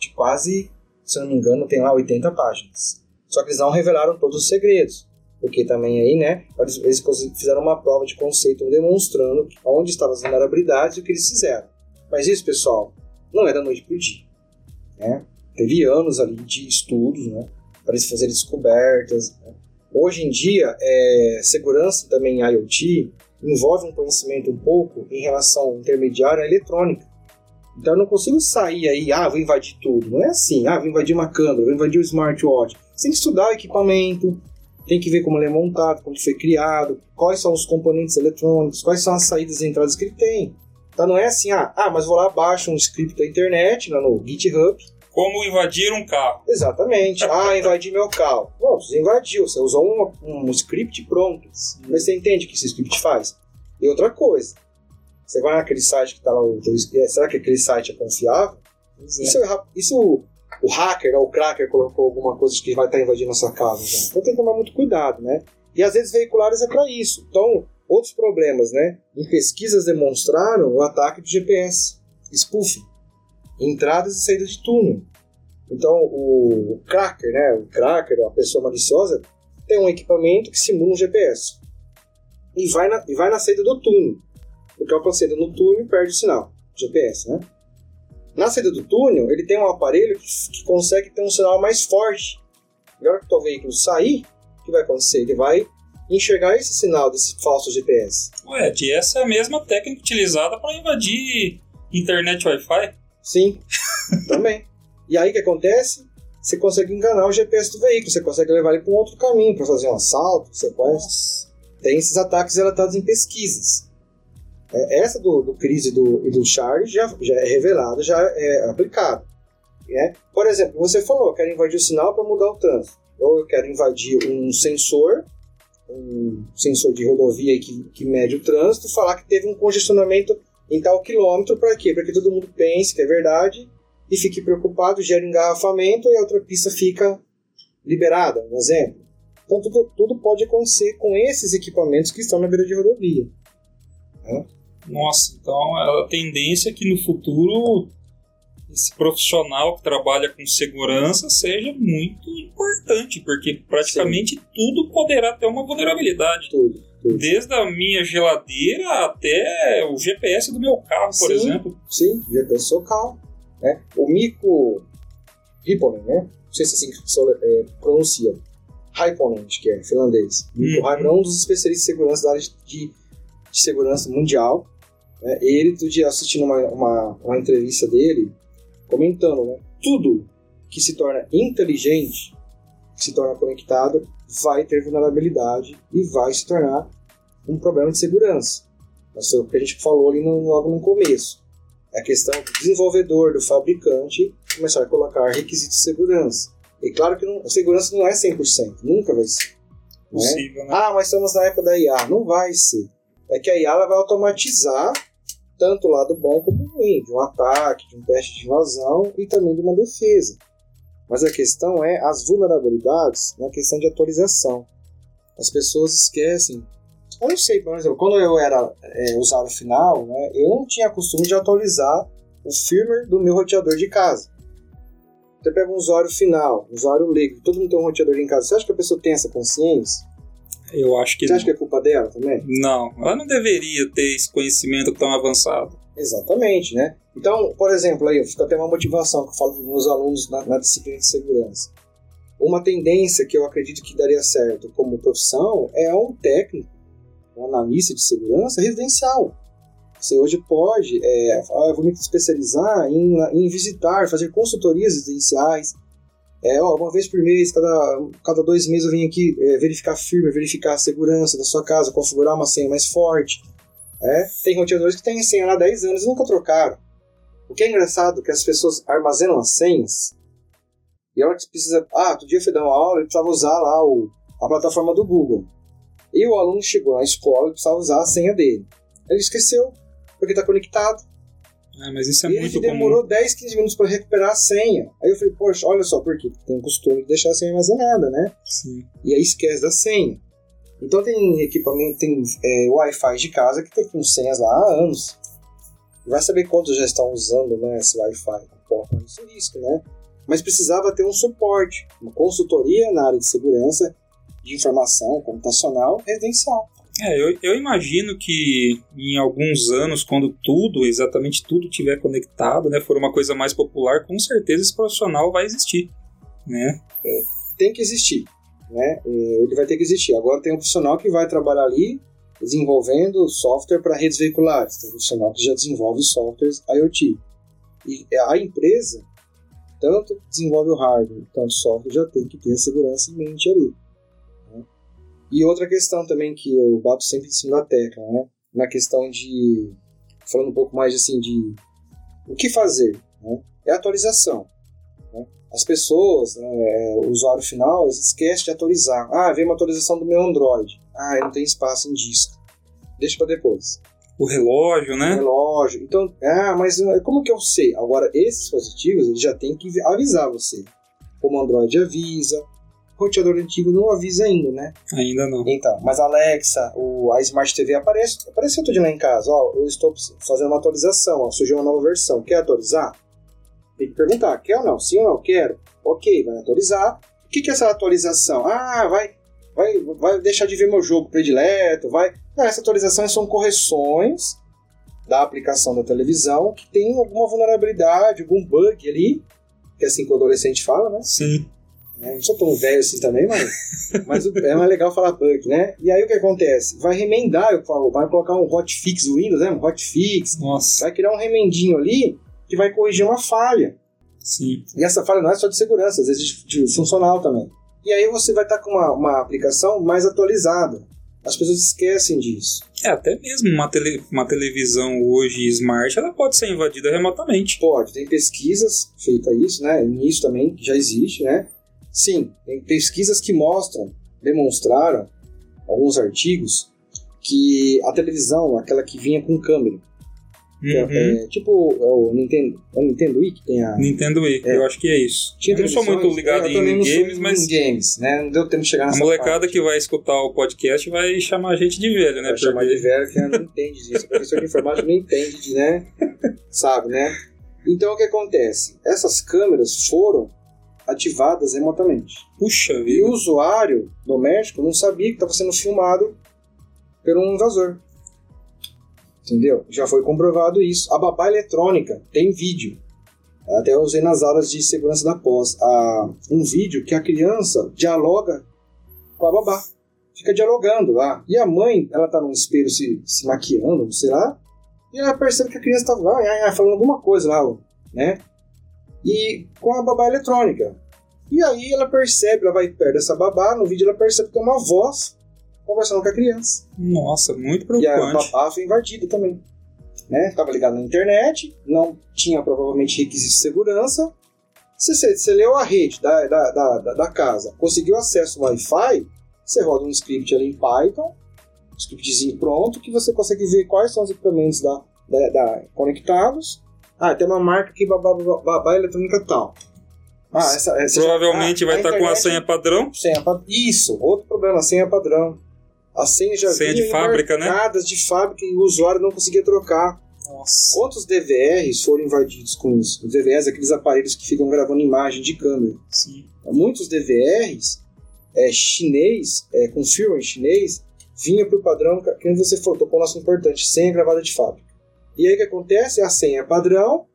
de quase se eu não me engano, tem lá 80 páginas. Só que eles não revelaram todos os segredos. porque também aí, né, eles, fizeram uma prova de conceito demonstrando onde estavam as vulnerabilidades e o que eles fizeram. Mas isso, pessoal, não é da noite para o dia. Né? Teve anos ali de estudos, né, para eles fazerem descobertas. Né? Hoje em dia, é, segurança também em IoT envolve um conhecimento um pouco em relação ao intermediário à eletrônica. Então eu não consigo sair aí, ah, vou invadir tudo. Não é assim, ah, vou invadir uma câmera, vou invadir o smartwatch. Você tem que estudar o equipamento, tem que ver como ele é montado, como foi criado, quais são os componentes eletrônicos, quais são as saídas e entradas que ele tem. Então não é assim, ah, ah mas vou lá, baixo um script da internet, lá no GitHub. Como invadir um carro. Exatamente. *laughs* ah, invadi meu carro. Bom, você invadiu, você usou um, um script pronto. Sim. Mas você entende o que esse script faz? E outra coisa, você vai naquele site que está lá, é, será que aquele site é confiável? É. Isso, é, isso o hacker, né, o cracker colocou alguma coisa que vai estar invadindo a sua casa. Já. Então tem que tomar muito cuidado, né? E às vezes veiculares é para isso. Então, outros problemas, né? Em pesquisas demonstraram o ataque do GPS, spoofing, entradas e saídas de túnel. Então, o cracker, né? O cracker, a pessoa maliciosa, tem um equipamento que simula um GPS e vai na, e vai na saída do túnel. Porque ao saída no túnel perde o sinal, GPS, né? Na saída do túnel, ele tem um aparelho que, que consegue ter um sinal mais forte. Na hora que o veículo sair, o que vai acontecer? Ele vai enxergar esse sinal desse falso GPS. Ué, essa é a mesma técnica utilizada para invadir internet Wi-Fi? Sim, *laughs* também. E aí o que acontece? Você consegue enganar o GPS do veículo, você consegue levar ele para um outro caminho para fazer um assalto, sequestro. Tem esses ataques relatados em pesquisas. É, essa do, do e do, e do Charlie já, já é revelada, já é aplicada. Né? Por exemplo, você falou, eu quero invadir o sinal para mudar o trânsito. Ou eu quero invadir um sensor, um sensor de rodovia que, que mede o trânsito, falar que teve um congestionamento em tal quilômetro, para quê? Para que todo mundo pense que é verdade e fique preocupado, gere engarrafamento e a outra pista fica liberada, um exemplo. Então tudo, tudo pode acontecer com esses equipamentos que estão na beira de rodovia. Né? Nossa, então a tendência é que no futuro esse profissional que trabalha com segurança seja muito importante, porque praticamente Sim. tudo poderá ter uma vulnerabilidade. Tudo, tudo, Desde a minha geladeira até o GPS do meu carro, por sim, exemplo. Sim, GPS do seu carro. Né? O Mico Ripponen, né? Não sei se é assim é, pronuncia. Raiponen, que é finlandês. Mico uhum. é um dos especialistas de segurança da área de, de segurança mundial. Né? Ele, do dia, assistindo uma, uma, uma entrevista dele, comentando, né? Tudo que se torna inteligente, que se torna conectado, vai ter vulnerabilidade e vai se tornar um problema de segurança. Isso o que a gente falou ali no, logo no começo. É a questão do desenvolvedor, do fabricante, começar a colocar requisitos de segurança. E claro que não, a segurança não é 100%, nunca vai ser. Né? Possível, né? Ah, mas estamos na época da IA. Não vai ser. É que a IA vai automatizar tanto o lado bom como o ruim, de um ataque, de um teste de invasão e também de uma defesa. Mas a questão é as vulnerabilidades na questão de atualização. As pessoas esquecem. Eu não sei, por exemplo, quando eu era é, final, né, eu não tinha costume de atualizar o firmware do meu roteador de casa. Você pega um usuário final, um usuário leigo, todo mundo tem um roteador em casa. Você acha que a pessoa tem essa consciência? Eu acho que Você acha que é culpa dela também? Não, ela não deveria ter esse conhecimento tão avançado. Exatamente, né? Então, por exemplo, aí fica até uma motivação que eu falo para os meus alunos na, na, disciplina de segurança. Uma tendência que eu acredito que daria certo como profissão é um técnico, um analista de segurança residencial. Você hoje pode, é, ah, eu vou me especializar em, em visitar, fazer consultorias residenciais, é, ó, uma vez por mês, cada, cada dois meses eu venho aqui é, verificar firme, verificar a segurança da sua casa, configurar uma senha mais forte. É, tem roteadores que têm senha há 10 anos e nunca trocaram. O que é engraçado é que as pessoas armazenam as senhas e a hora que precisa. Ah, outro dia eu fui dar uma aula e precisava usar lá o, a plataforma do Google. E o aluno chegou na escola e precisava usar a senha dele. Ele esqueceu, porque está conectado. Ah, mas isso é e muito ele demorou 10, 15 minutos para recuperar a senha. Aí eu falei, poxa, olha só, por quê? Tem o costume de deixar a senha armazenada, né? Sim. E aí esquece da senha. Então tem equipamento, tem é, Wi-Fi de casa que tem com senhas lá há anos. Vai saber quantos já estão usando né, esse Wi-Fi. Porra, isso é risco, né? Mas precisava ter um suporte, uma consultoria na área de segurança de informação computacional residencial. É, eu, eu imagino que em alguns anos, quando tudo, exatamente tudo tiver conectado, né, for uma coisa mais popular, com certeza esse profissional vai existir, né? É, tem que existir, né? É, ele vai ter que existir. Agora tem um profissional que vai trabalhar ali desenvolvendo software para redes veiculares, tem um profissional que já desenvolve softwares IoT. E a empresa tanto desenvolve o hardware, tanto o software já tem que ter a segurança em mente ali. E outra questão também que eu bato sempre em cima da tecla, né? na questão de falando um pouco mais assim de o que fazer, né? é a atualização. Né? As pessoas, né, o usuário final, esquece de atualizar. Ah, veio uma atualização do meu Android. Ah, não tem espaço em disco. Deixa para depois o relógio, né? O relógio. Então, ah, mas eh, como que eu sei? Agora, esses dispositivos, ele já tem que avisar você. Como o Android avisa, roteador antigo não avisa ainda, né? Ainda não. Então, mas a Alexa, o, a Smart TV aparece, apareceu tudo lá em casa, ó, eu estou fazendo uma atualização, ó, surgiu uma nova versão, quer atualizar? Tem que perguntar, quer ou não? Sim ou não? Quero. Ok, vai atualizar. O que, que é essa atualização? Ah, vai, vai, vai deixar de ver meu jogo predileto, vai essa atualização são correções da aplicação da televisão que tem alguma vulnerabilidade, algum bug ali, que é assim que o adolescente fala, né? Sim. É, não sou tão velho assim também, mas, *laughs* mas é mais legal falar bug, né? E aí o que acontece? Vai remendar, eu falo, vai colocar um hotfix Windows, né? Um hotfix. Nossa. Vai criar um remendinho ali que vai corrigir uma falha. Sim. E essa falha não é só de segurança, às vezes de, de funcional também. E aí você vai estar com uma, uma aplicação mais atualizada. As pessoas esquecem disso. É, até mesmo uma, tele, uma televisão hoje smart, ela pode ser invadida remotamente. Pode, tem pesquisas feitas isso, né? Nisso também já existe, né? Sim, tem pesquisas que mostram, demonstraram, alguns artigos, que a televisão, aquela que vinha com câmera, é, uhum. É, tipo é o Nintendo, é o Nintendo Wii que tem a. Nintendo Wii, é. eu acho que é isso. Eu não sou muito ligado em games, mas. Games, né? Não deu tempo de chegar nessa A molecada parte. que vai escutar o podcast vai chamar a gente de velho, né? Vai chamar de velho que não entende disso. O professor de informática não entende, né? Sabe, né? Então o que acontece? Essas câmeras foram ativadas remotamente. Puxa vida. E o usuário doméstico não sabia que estava sendo filmado por um invasor. Entendeu? Já foi comprovado isso. A babá eletrônica tem vídeo. Até usei nas aulas de segurança da pós. Ah, um vídeo que a criança dialoga com a babá. Fica dialogando lá. E a mãe, ela tá num espelho se, se maquiando, sei lá. E ela percebe que a criança tá ah, falando alguma coisa lá, né? E com a babá eletrônica. E aí ela percebe, ela vai perto dessa babá, no vídeo ela percebe que tem uma voz conversando com a criança. Nossa, muito preocupante. E a babá foi invadida também. Né? Tava ligado na internet, não tinha provavelmente requisitos de segurança. Se você, você leu a rede da, da, da, da casa, conseguiu acesso ao Wi-Fi, você roda um script ali em Python, um scriptzinho pronto, que você consegue ver quais são os equipamentos da, da, da conectados. Ah, tem uma marca aqui, babá, babá, babá eletrônica tal. Ah, essa, essa Provavelmente já, ah, vai estar com a senha padrão. Senha, isso, outro problema, senha padrão. As senhas já Senha de fábrica, né? de fábrica e o usuário não conseguia trocar. Nossa. Quantos DVRs foram invadidos com isso? Os DVRs, aqueles aparelhos que ficam gravando imagem de câmera. Sim. Muitos DVRs é, chinês, é, com firmware chinês, vinha para o padrão que você falou, tocou um nosso importante, senha gravada de fábrica. E aí o que acontece? A senha é padrão,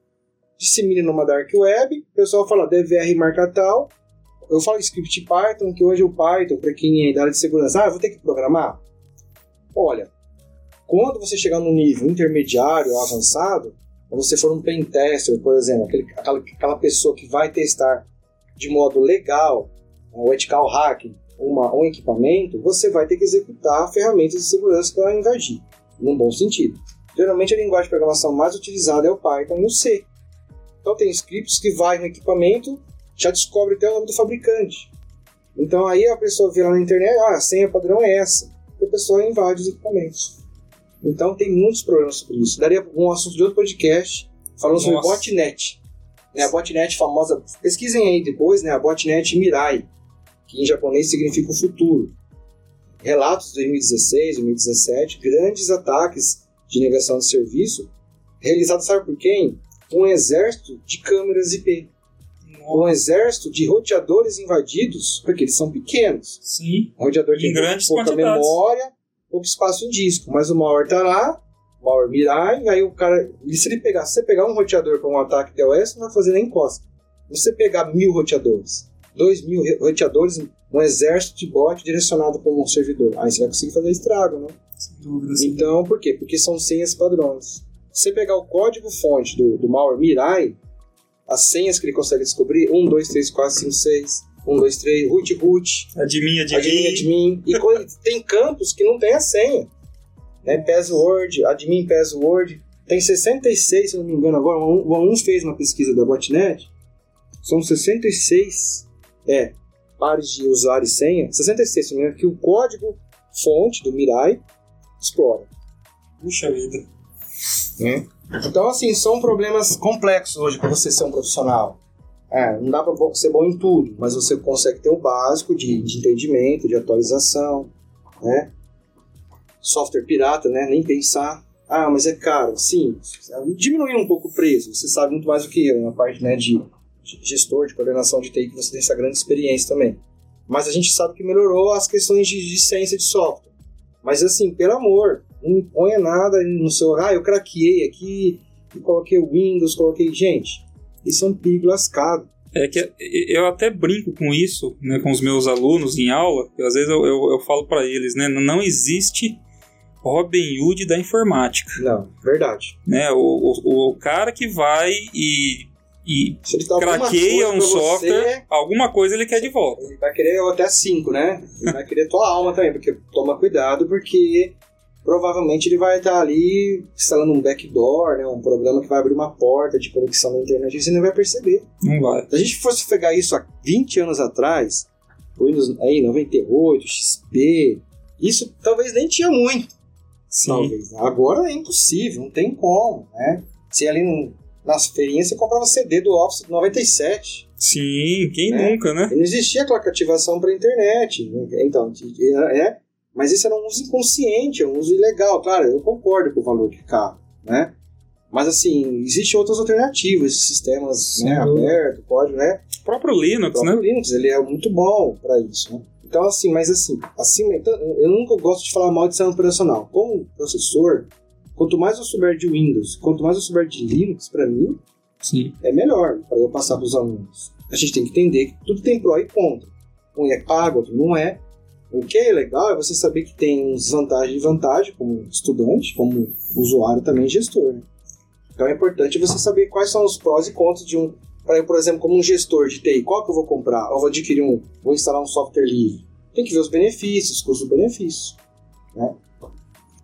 dissemina numa dark web, o pessoal fala DVR marca tal, eu falo script Python, que hoje o Python, para quem é da área de segurança, ah, vou ter que programar? Olha, quando você chegar no nível intermediário, avançado, quando você for um pen tester, por exemplo, aquele, aquela, aquela pessoa que vai testar de modo legal o ethical hacking uma, um equipamento, você vai ter que executar ferramentas de segurança para invadir, num bom sentido. Geralmente a linguagem de programação mais utilizada é o Python e o C. Então tem scripts que vai no equipamento, já descobre até o nome do fabricante. Então aí a pessoa vê lá na internet, ah, a senha padrão é essa. E a pessoa invade os equipamentos. Então tem muitos problemas sobre isso. Daria um assunto de outro podcast falando Nossa. sobre botnet. Né, a botnet famosa, pesquisem aí depois, né, a botnet Mirai, que em japonês significa o futuro. Relatos de 2016, 2017, grandes ataques de negação de serviço realizados, sabe por quem? Um exército de câmeras IP. um exército de roteadores invadidos, porque eles são pequenos. Sim. O roteador tem grandes pouca memória, pouco espaço em disco, mas o malware tá lá, o malware mirar, e aí o cara. E se ele pegar, se você pegar um roteador para um ataque DOS, não vai fazer nem costa. Se você pegar mil roteadores, dois mil re- roteadores, um exército de bot direcionado para um servidor, aí você vai conseguir fazer estrago, né? Sem dúvida. sem Então, por quê? Porque são senhas padrões. Se você pegar o código-fonte do, do malware Mirai, as senhas que ele consegue descobrir, 1, 2, 3, 4, 5, 6, 1, 2, 3, root, root, Admin, admin. admin, admin. E tem campos que não tem a senha. Né? Password, admin, password. Tem 66, se não me engano, agora. O o aluno fez uma pesquisa da botnet. São 66 é, pares de usuário e senha. 66, se não me engano, que o código fonte do Mirai explora. Puxa vida. né? Então, assim, são problemas complexos hoje para você ser um profissional. É, não dá para ser bom em tudo, mas você consegue ter o básico de, de entendimento, de atualização, né? Software pirata, né? Nem pensar. Ah, mas é caro. Sim, diminuir um pouco o preço. Você sabe muito mais do que eu na parte né, de, de gestor, de coordenação de TI, que você tem essa grande experiência também. Mas a gente sabe que melhorou as questões de, de ciência de software. Mas assim, pelo amor, não me ponha nada no seu. Ah, eu craqueei aqui, e coloquei o Windows, coloquei. Gente, isso é um perigo lascado. É que eu até brinco com isso, né, com os meus alunos em aula, que às vezes eu, eu, eu falo para eles, né, não existe Robin Hood da informática, Não, verdade. né, o, o, o cara que vai e, e alguma craqueia um software, Você, alguma coisa ele quer de volta. ele vai querer até 5, né? Ele vai querer tua alma também, porque toma cuidado, porque provavelmente ele vai estar ali instalando um backdoor, né? Um programa que vai abrir uma porta de conexão na internet e você nem vai perceber. Não vai. Se a gente fosse pegar isso há 20 anos atrás, Windows aí, 98, XP, isso talvez nem tinha muito. Sim. Talvez. Agora é impossível, não tem como, né? Se ali no, nas feirinhas você comprava CD do Office 97. Sim, quem Né? nunca, né? E não existia aquela ativação para internet. né? Então, é, mas isso era um uso inconsciente, é um uso ilegal. Claro, eu concordo com o valor que é caro, né? Mas assim, existem outras alternativas, sistemas Sim, né, abertos, pode, né? O próprio Linux, O né? próprio Linux, ele é muito bom para isso, né? Então, assim, mas assim, assim eu nunca gosto de falar mal de sistema operacional. Como professor, quanto mais eu souber de Windows, quanto mais eu souber de Linux, para mim, Sim. é melhor para eu passar para os alunos. A gente tem que entender que tudo tem pró e contra. Um é pago, outro não é. O que é legal é você saber que tem uns vantagens e vantagem como estudante, como usuário também gestor. né? Então é importante você saber quais são os prós e contras de um. Para eu, por exemplo, como um gestor de TI, qual que eu vou comprar? Eu vou adquirir um, vou instalar um software livre. Tem que ver os benefícios, custos-benefícios. Ô,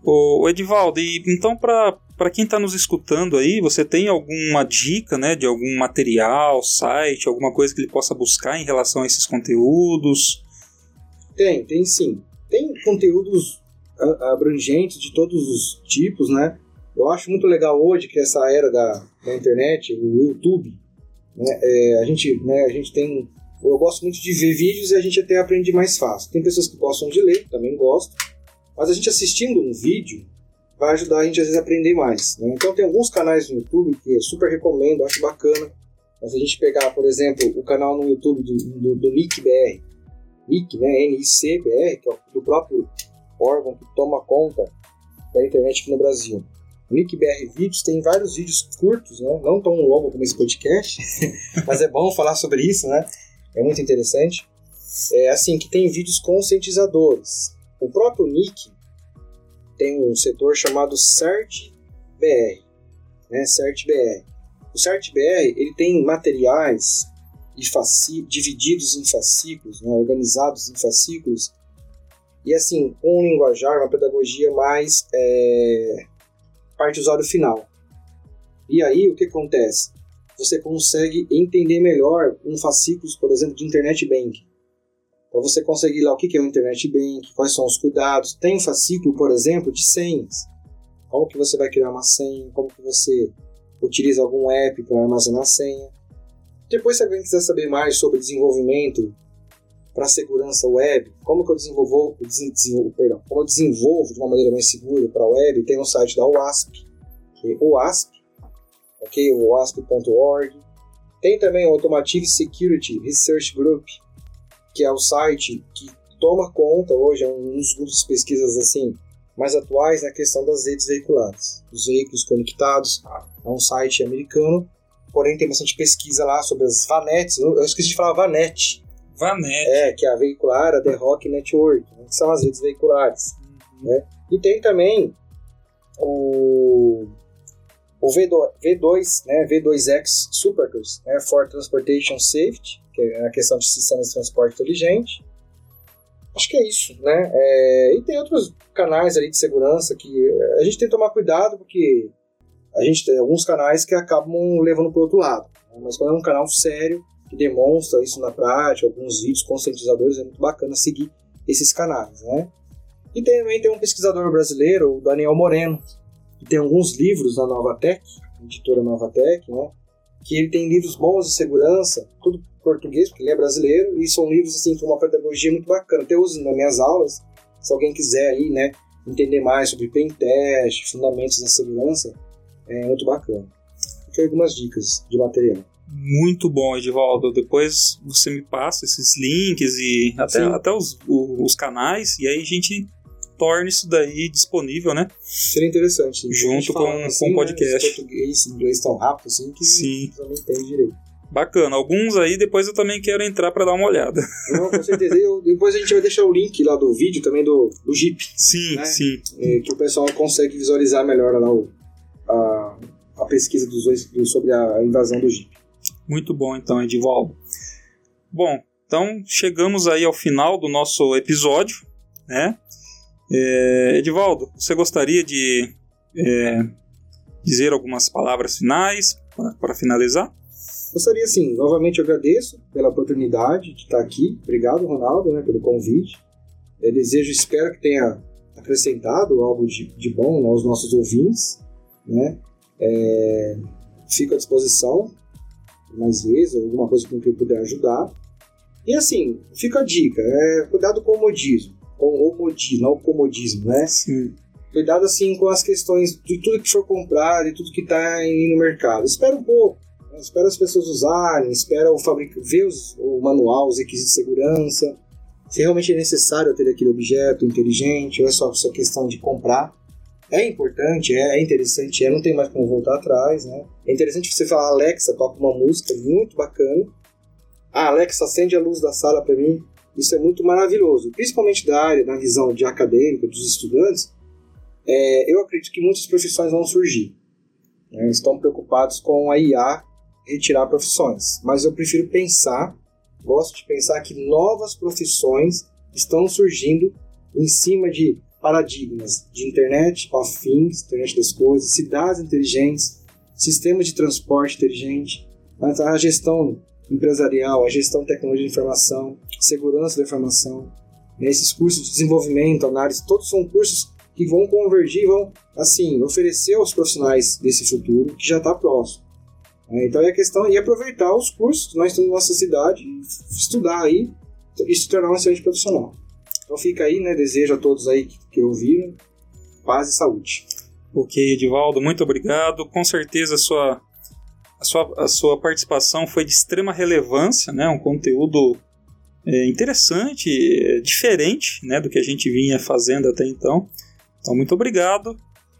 ô, Edivaldo, e então para para quem está nos escutando aí, você tem alguma dica, né, de algum material, site, alguma coisa que ele possa buscar em relação a esses conteúdos? Tem, tem sim. Tem conteúdos abrangentes de todos os tipos, né? Eu acho muito legal hoje que essa era da, da internet, o YouTube, né? É, a gente, né, a gente tem, eu gosto muito de ver vídeos e a gente até aprende mais fácil. Tem pessoas que gostam de ler, também gosto, mas a gente assistindo um vídeo vai ajudar a gente às vezes a aprender mais. né? Então tem alguns canais no YouTube que eu super recomendo, acho bacana. Mas a gente pegar, por exemplo, o canal no YouTube do, do, do Nick BR, NIC, né, NICBR, que é o do próprio órgão que toma conta da internet aqui no Brasil. O NICBR Vídeos tem vários vídeos curtos, né, não tão longo como esse podcast, *laughs* mas é bom falar sobre isso, né? É muito interessante. É assim que tem vídeos conscientizadores. O próprio NIC tem um setor chamado CERT-BR, né, CERT-BR. O CERT-BR ele tem materiais divididos em fascículos, né, organizados em fascículos, e assim, com um linguajar, uma pedagogia mais é, parte usuário final. E aí, o que acontece? Você consegue entender melhor um fascículo, por exemplo, de Internet Bank. Então você consegue ir lá o que é o Internet Bank, quais são os cuidados. Tem um fascículo, por exemplo, de senhas. Como que você vai criar uma senha, como que você utiliza algum app para armazenar senha. Depois, se alguém quiser saber mais sobre desenvolvimento para segurança web, como que eu desenvolvo, desen- desenvolvo, perdão, como eu desenvolvo de uma maneira mais segura para a web, tem um site da OASP, que é OASP, ok? OASP.org. Tem também o Automotive Security Research Group, que é o site que toma conta hoje, é um dos grupos de pesquisas assim mais atuais na questão das redes veiculares, dos veículos conectados. É um site americano, porém tem bastante pesquisa lá sobre as VANETs. Eu esqueci de falar VANET. VANET. É, que é a veicular, a The Rock Network, né, que são as redes veiculares. Uhum. Né? E tem também o, o V2, V2, né, V2X Supercars, né, for Transportation Safety, que é a questão de sistemas de transporte inteligente. Acho que é isso, né? É, e tem outros canais ali de segurança que a gente tem que tomar cuidado porque a gente tem alguns canais que acabam levando para o outro lado. Né? Mas quando é um canal sério que demonstra isso na prática, alguns vídeos conscientizadores, é muito bacana seguir esses canais, né? E também tem um pesquisador brasileiro, o Daniel Moreno, que tem alguns livros na Nova Tech, editora Nova Tech, né? Que ele tem livros bons de segurança, tudo português, porque ele é brasileiro, e são livros assim com uma pedagogia muito bacana. Até uso nas minhas aulas, se alguém quiser aí, né, entender mais sobre pen test, fundamentos da segurança, é muito bacana. Aqui algumas dicas de material. Muito bom, Edivaldo. Depois você me passa esses links e até, até os, os canais, e aí a gente torna isso daí disponível, né? Seria interessante. Junto com, assim, com o podcast. Né, português, inglês tão rápido assim que Sim. não entende direito. Bacana. Alguns aí depois eu também quero entrar para dar uma olhada. *laughs* Não, com certeza. Eu, depois a gente vai deixar o link lá do vídeo também do, do Jeep. Sim, né? sim. É, que o pessoal consegue visualizar melhor lá o, a, a pesquisa dos dois, do, sobre a invasão do Jeep. Muito bom então, Edivaldo. Bom, então chegamos aí ao final do nosso episódio, né? É, Edivaldo, você gostaria de é, dizer algumas palavras finais para finalizar? Gostaria sim, novamente agradeço pela oportunidade de estar aqui. Obrigado, Ronaldo, né, pelo convite. Eu desejo, espero que tenha acrescentado algo de, de bom aos nossos ouvintes. Né? É, fico à disposição mais vezes, alguma coisa com que eu puder ajudar. E assim, fica a dica, é, cuidado com o modismo, com o modismo, não o comodismo, né? Sim. Cuidado assim com as questões de tudo que for comprado e tudo que está no mercado. Espera um pouco? Espera as pessoas usarem, espera o fabricante ver os, o manual, os requisitos de segurança, se realmente é necessário ter aquele objeto inteligente ou é só essa questão de comprar. É importante, é, é interessante, é, não tem mais como voltar atrás, né? É interessante você falar, Alexa, toca uma música muito bacana. Ah, Alexa, acende a luz da sala para mim. Isso é muito maravilhoso, principalmente da área, na visão de acadêmica, dos estudantes. É, eu acredito que muitas profissões vão surgir. Né? Estão preocupados com a IA retirar profissões, mas eu prefiro pensar, gosto de pensar que novas profissões estão surgindo em cima de paradigmas de internet of things, internet das coisas, cidades inteligentes, sistemas de transporte inteligente, a gestão empresarial, a gestão de tecnologia de informação, segurança da informação, né, esses cursos de desenvolvimento, análise, todos são cursos que vão convergir, vão assim oferecer aos profissionais desse futuro que já está próximo. É, então é a questão de aproveitar os cursos que nós temos na nossa cidade, estudar aí e se tornar um excelente profissional. Então fica aí, né? Desejo a todos aí que, que ouviram paz e saúde. Ok, Edivaldo, muito obrigado. Com certeza a sua, a sua, a sua participação foi de extrema relevância, né? Um conteúdo é, interessante, é, diferente né, do que a gente vinha fazendo até então. Então, muito obrigado.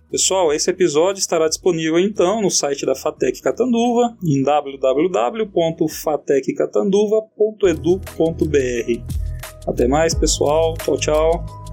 Pessoal, esse episódio estará disponível então no site da Fatec Catanduva em www.fateccatanduva.edu.br. Até mais, pessoal. Tchau, tchau.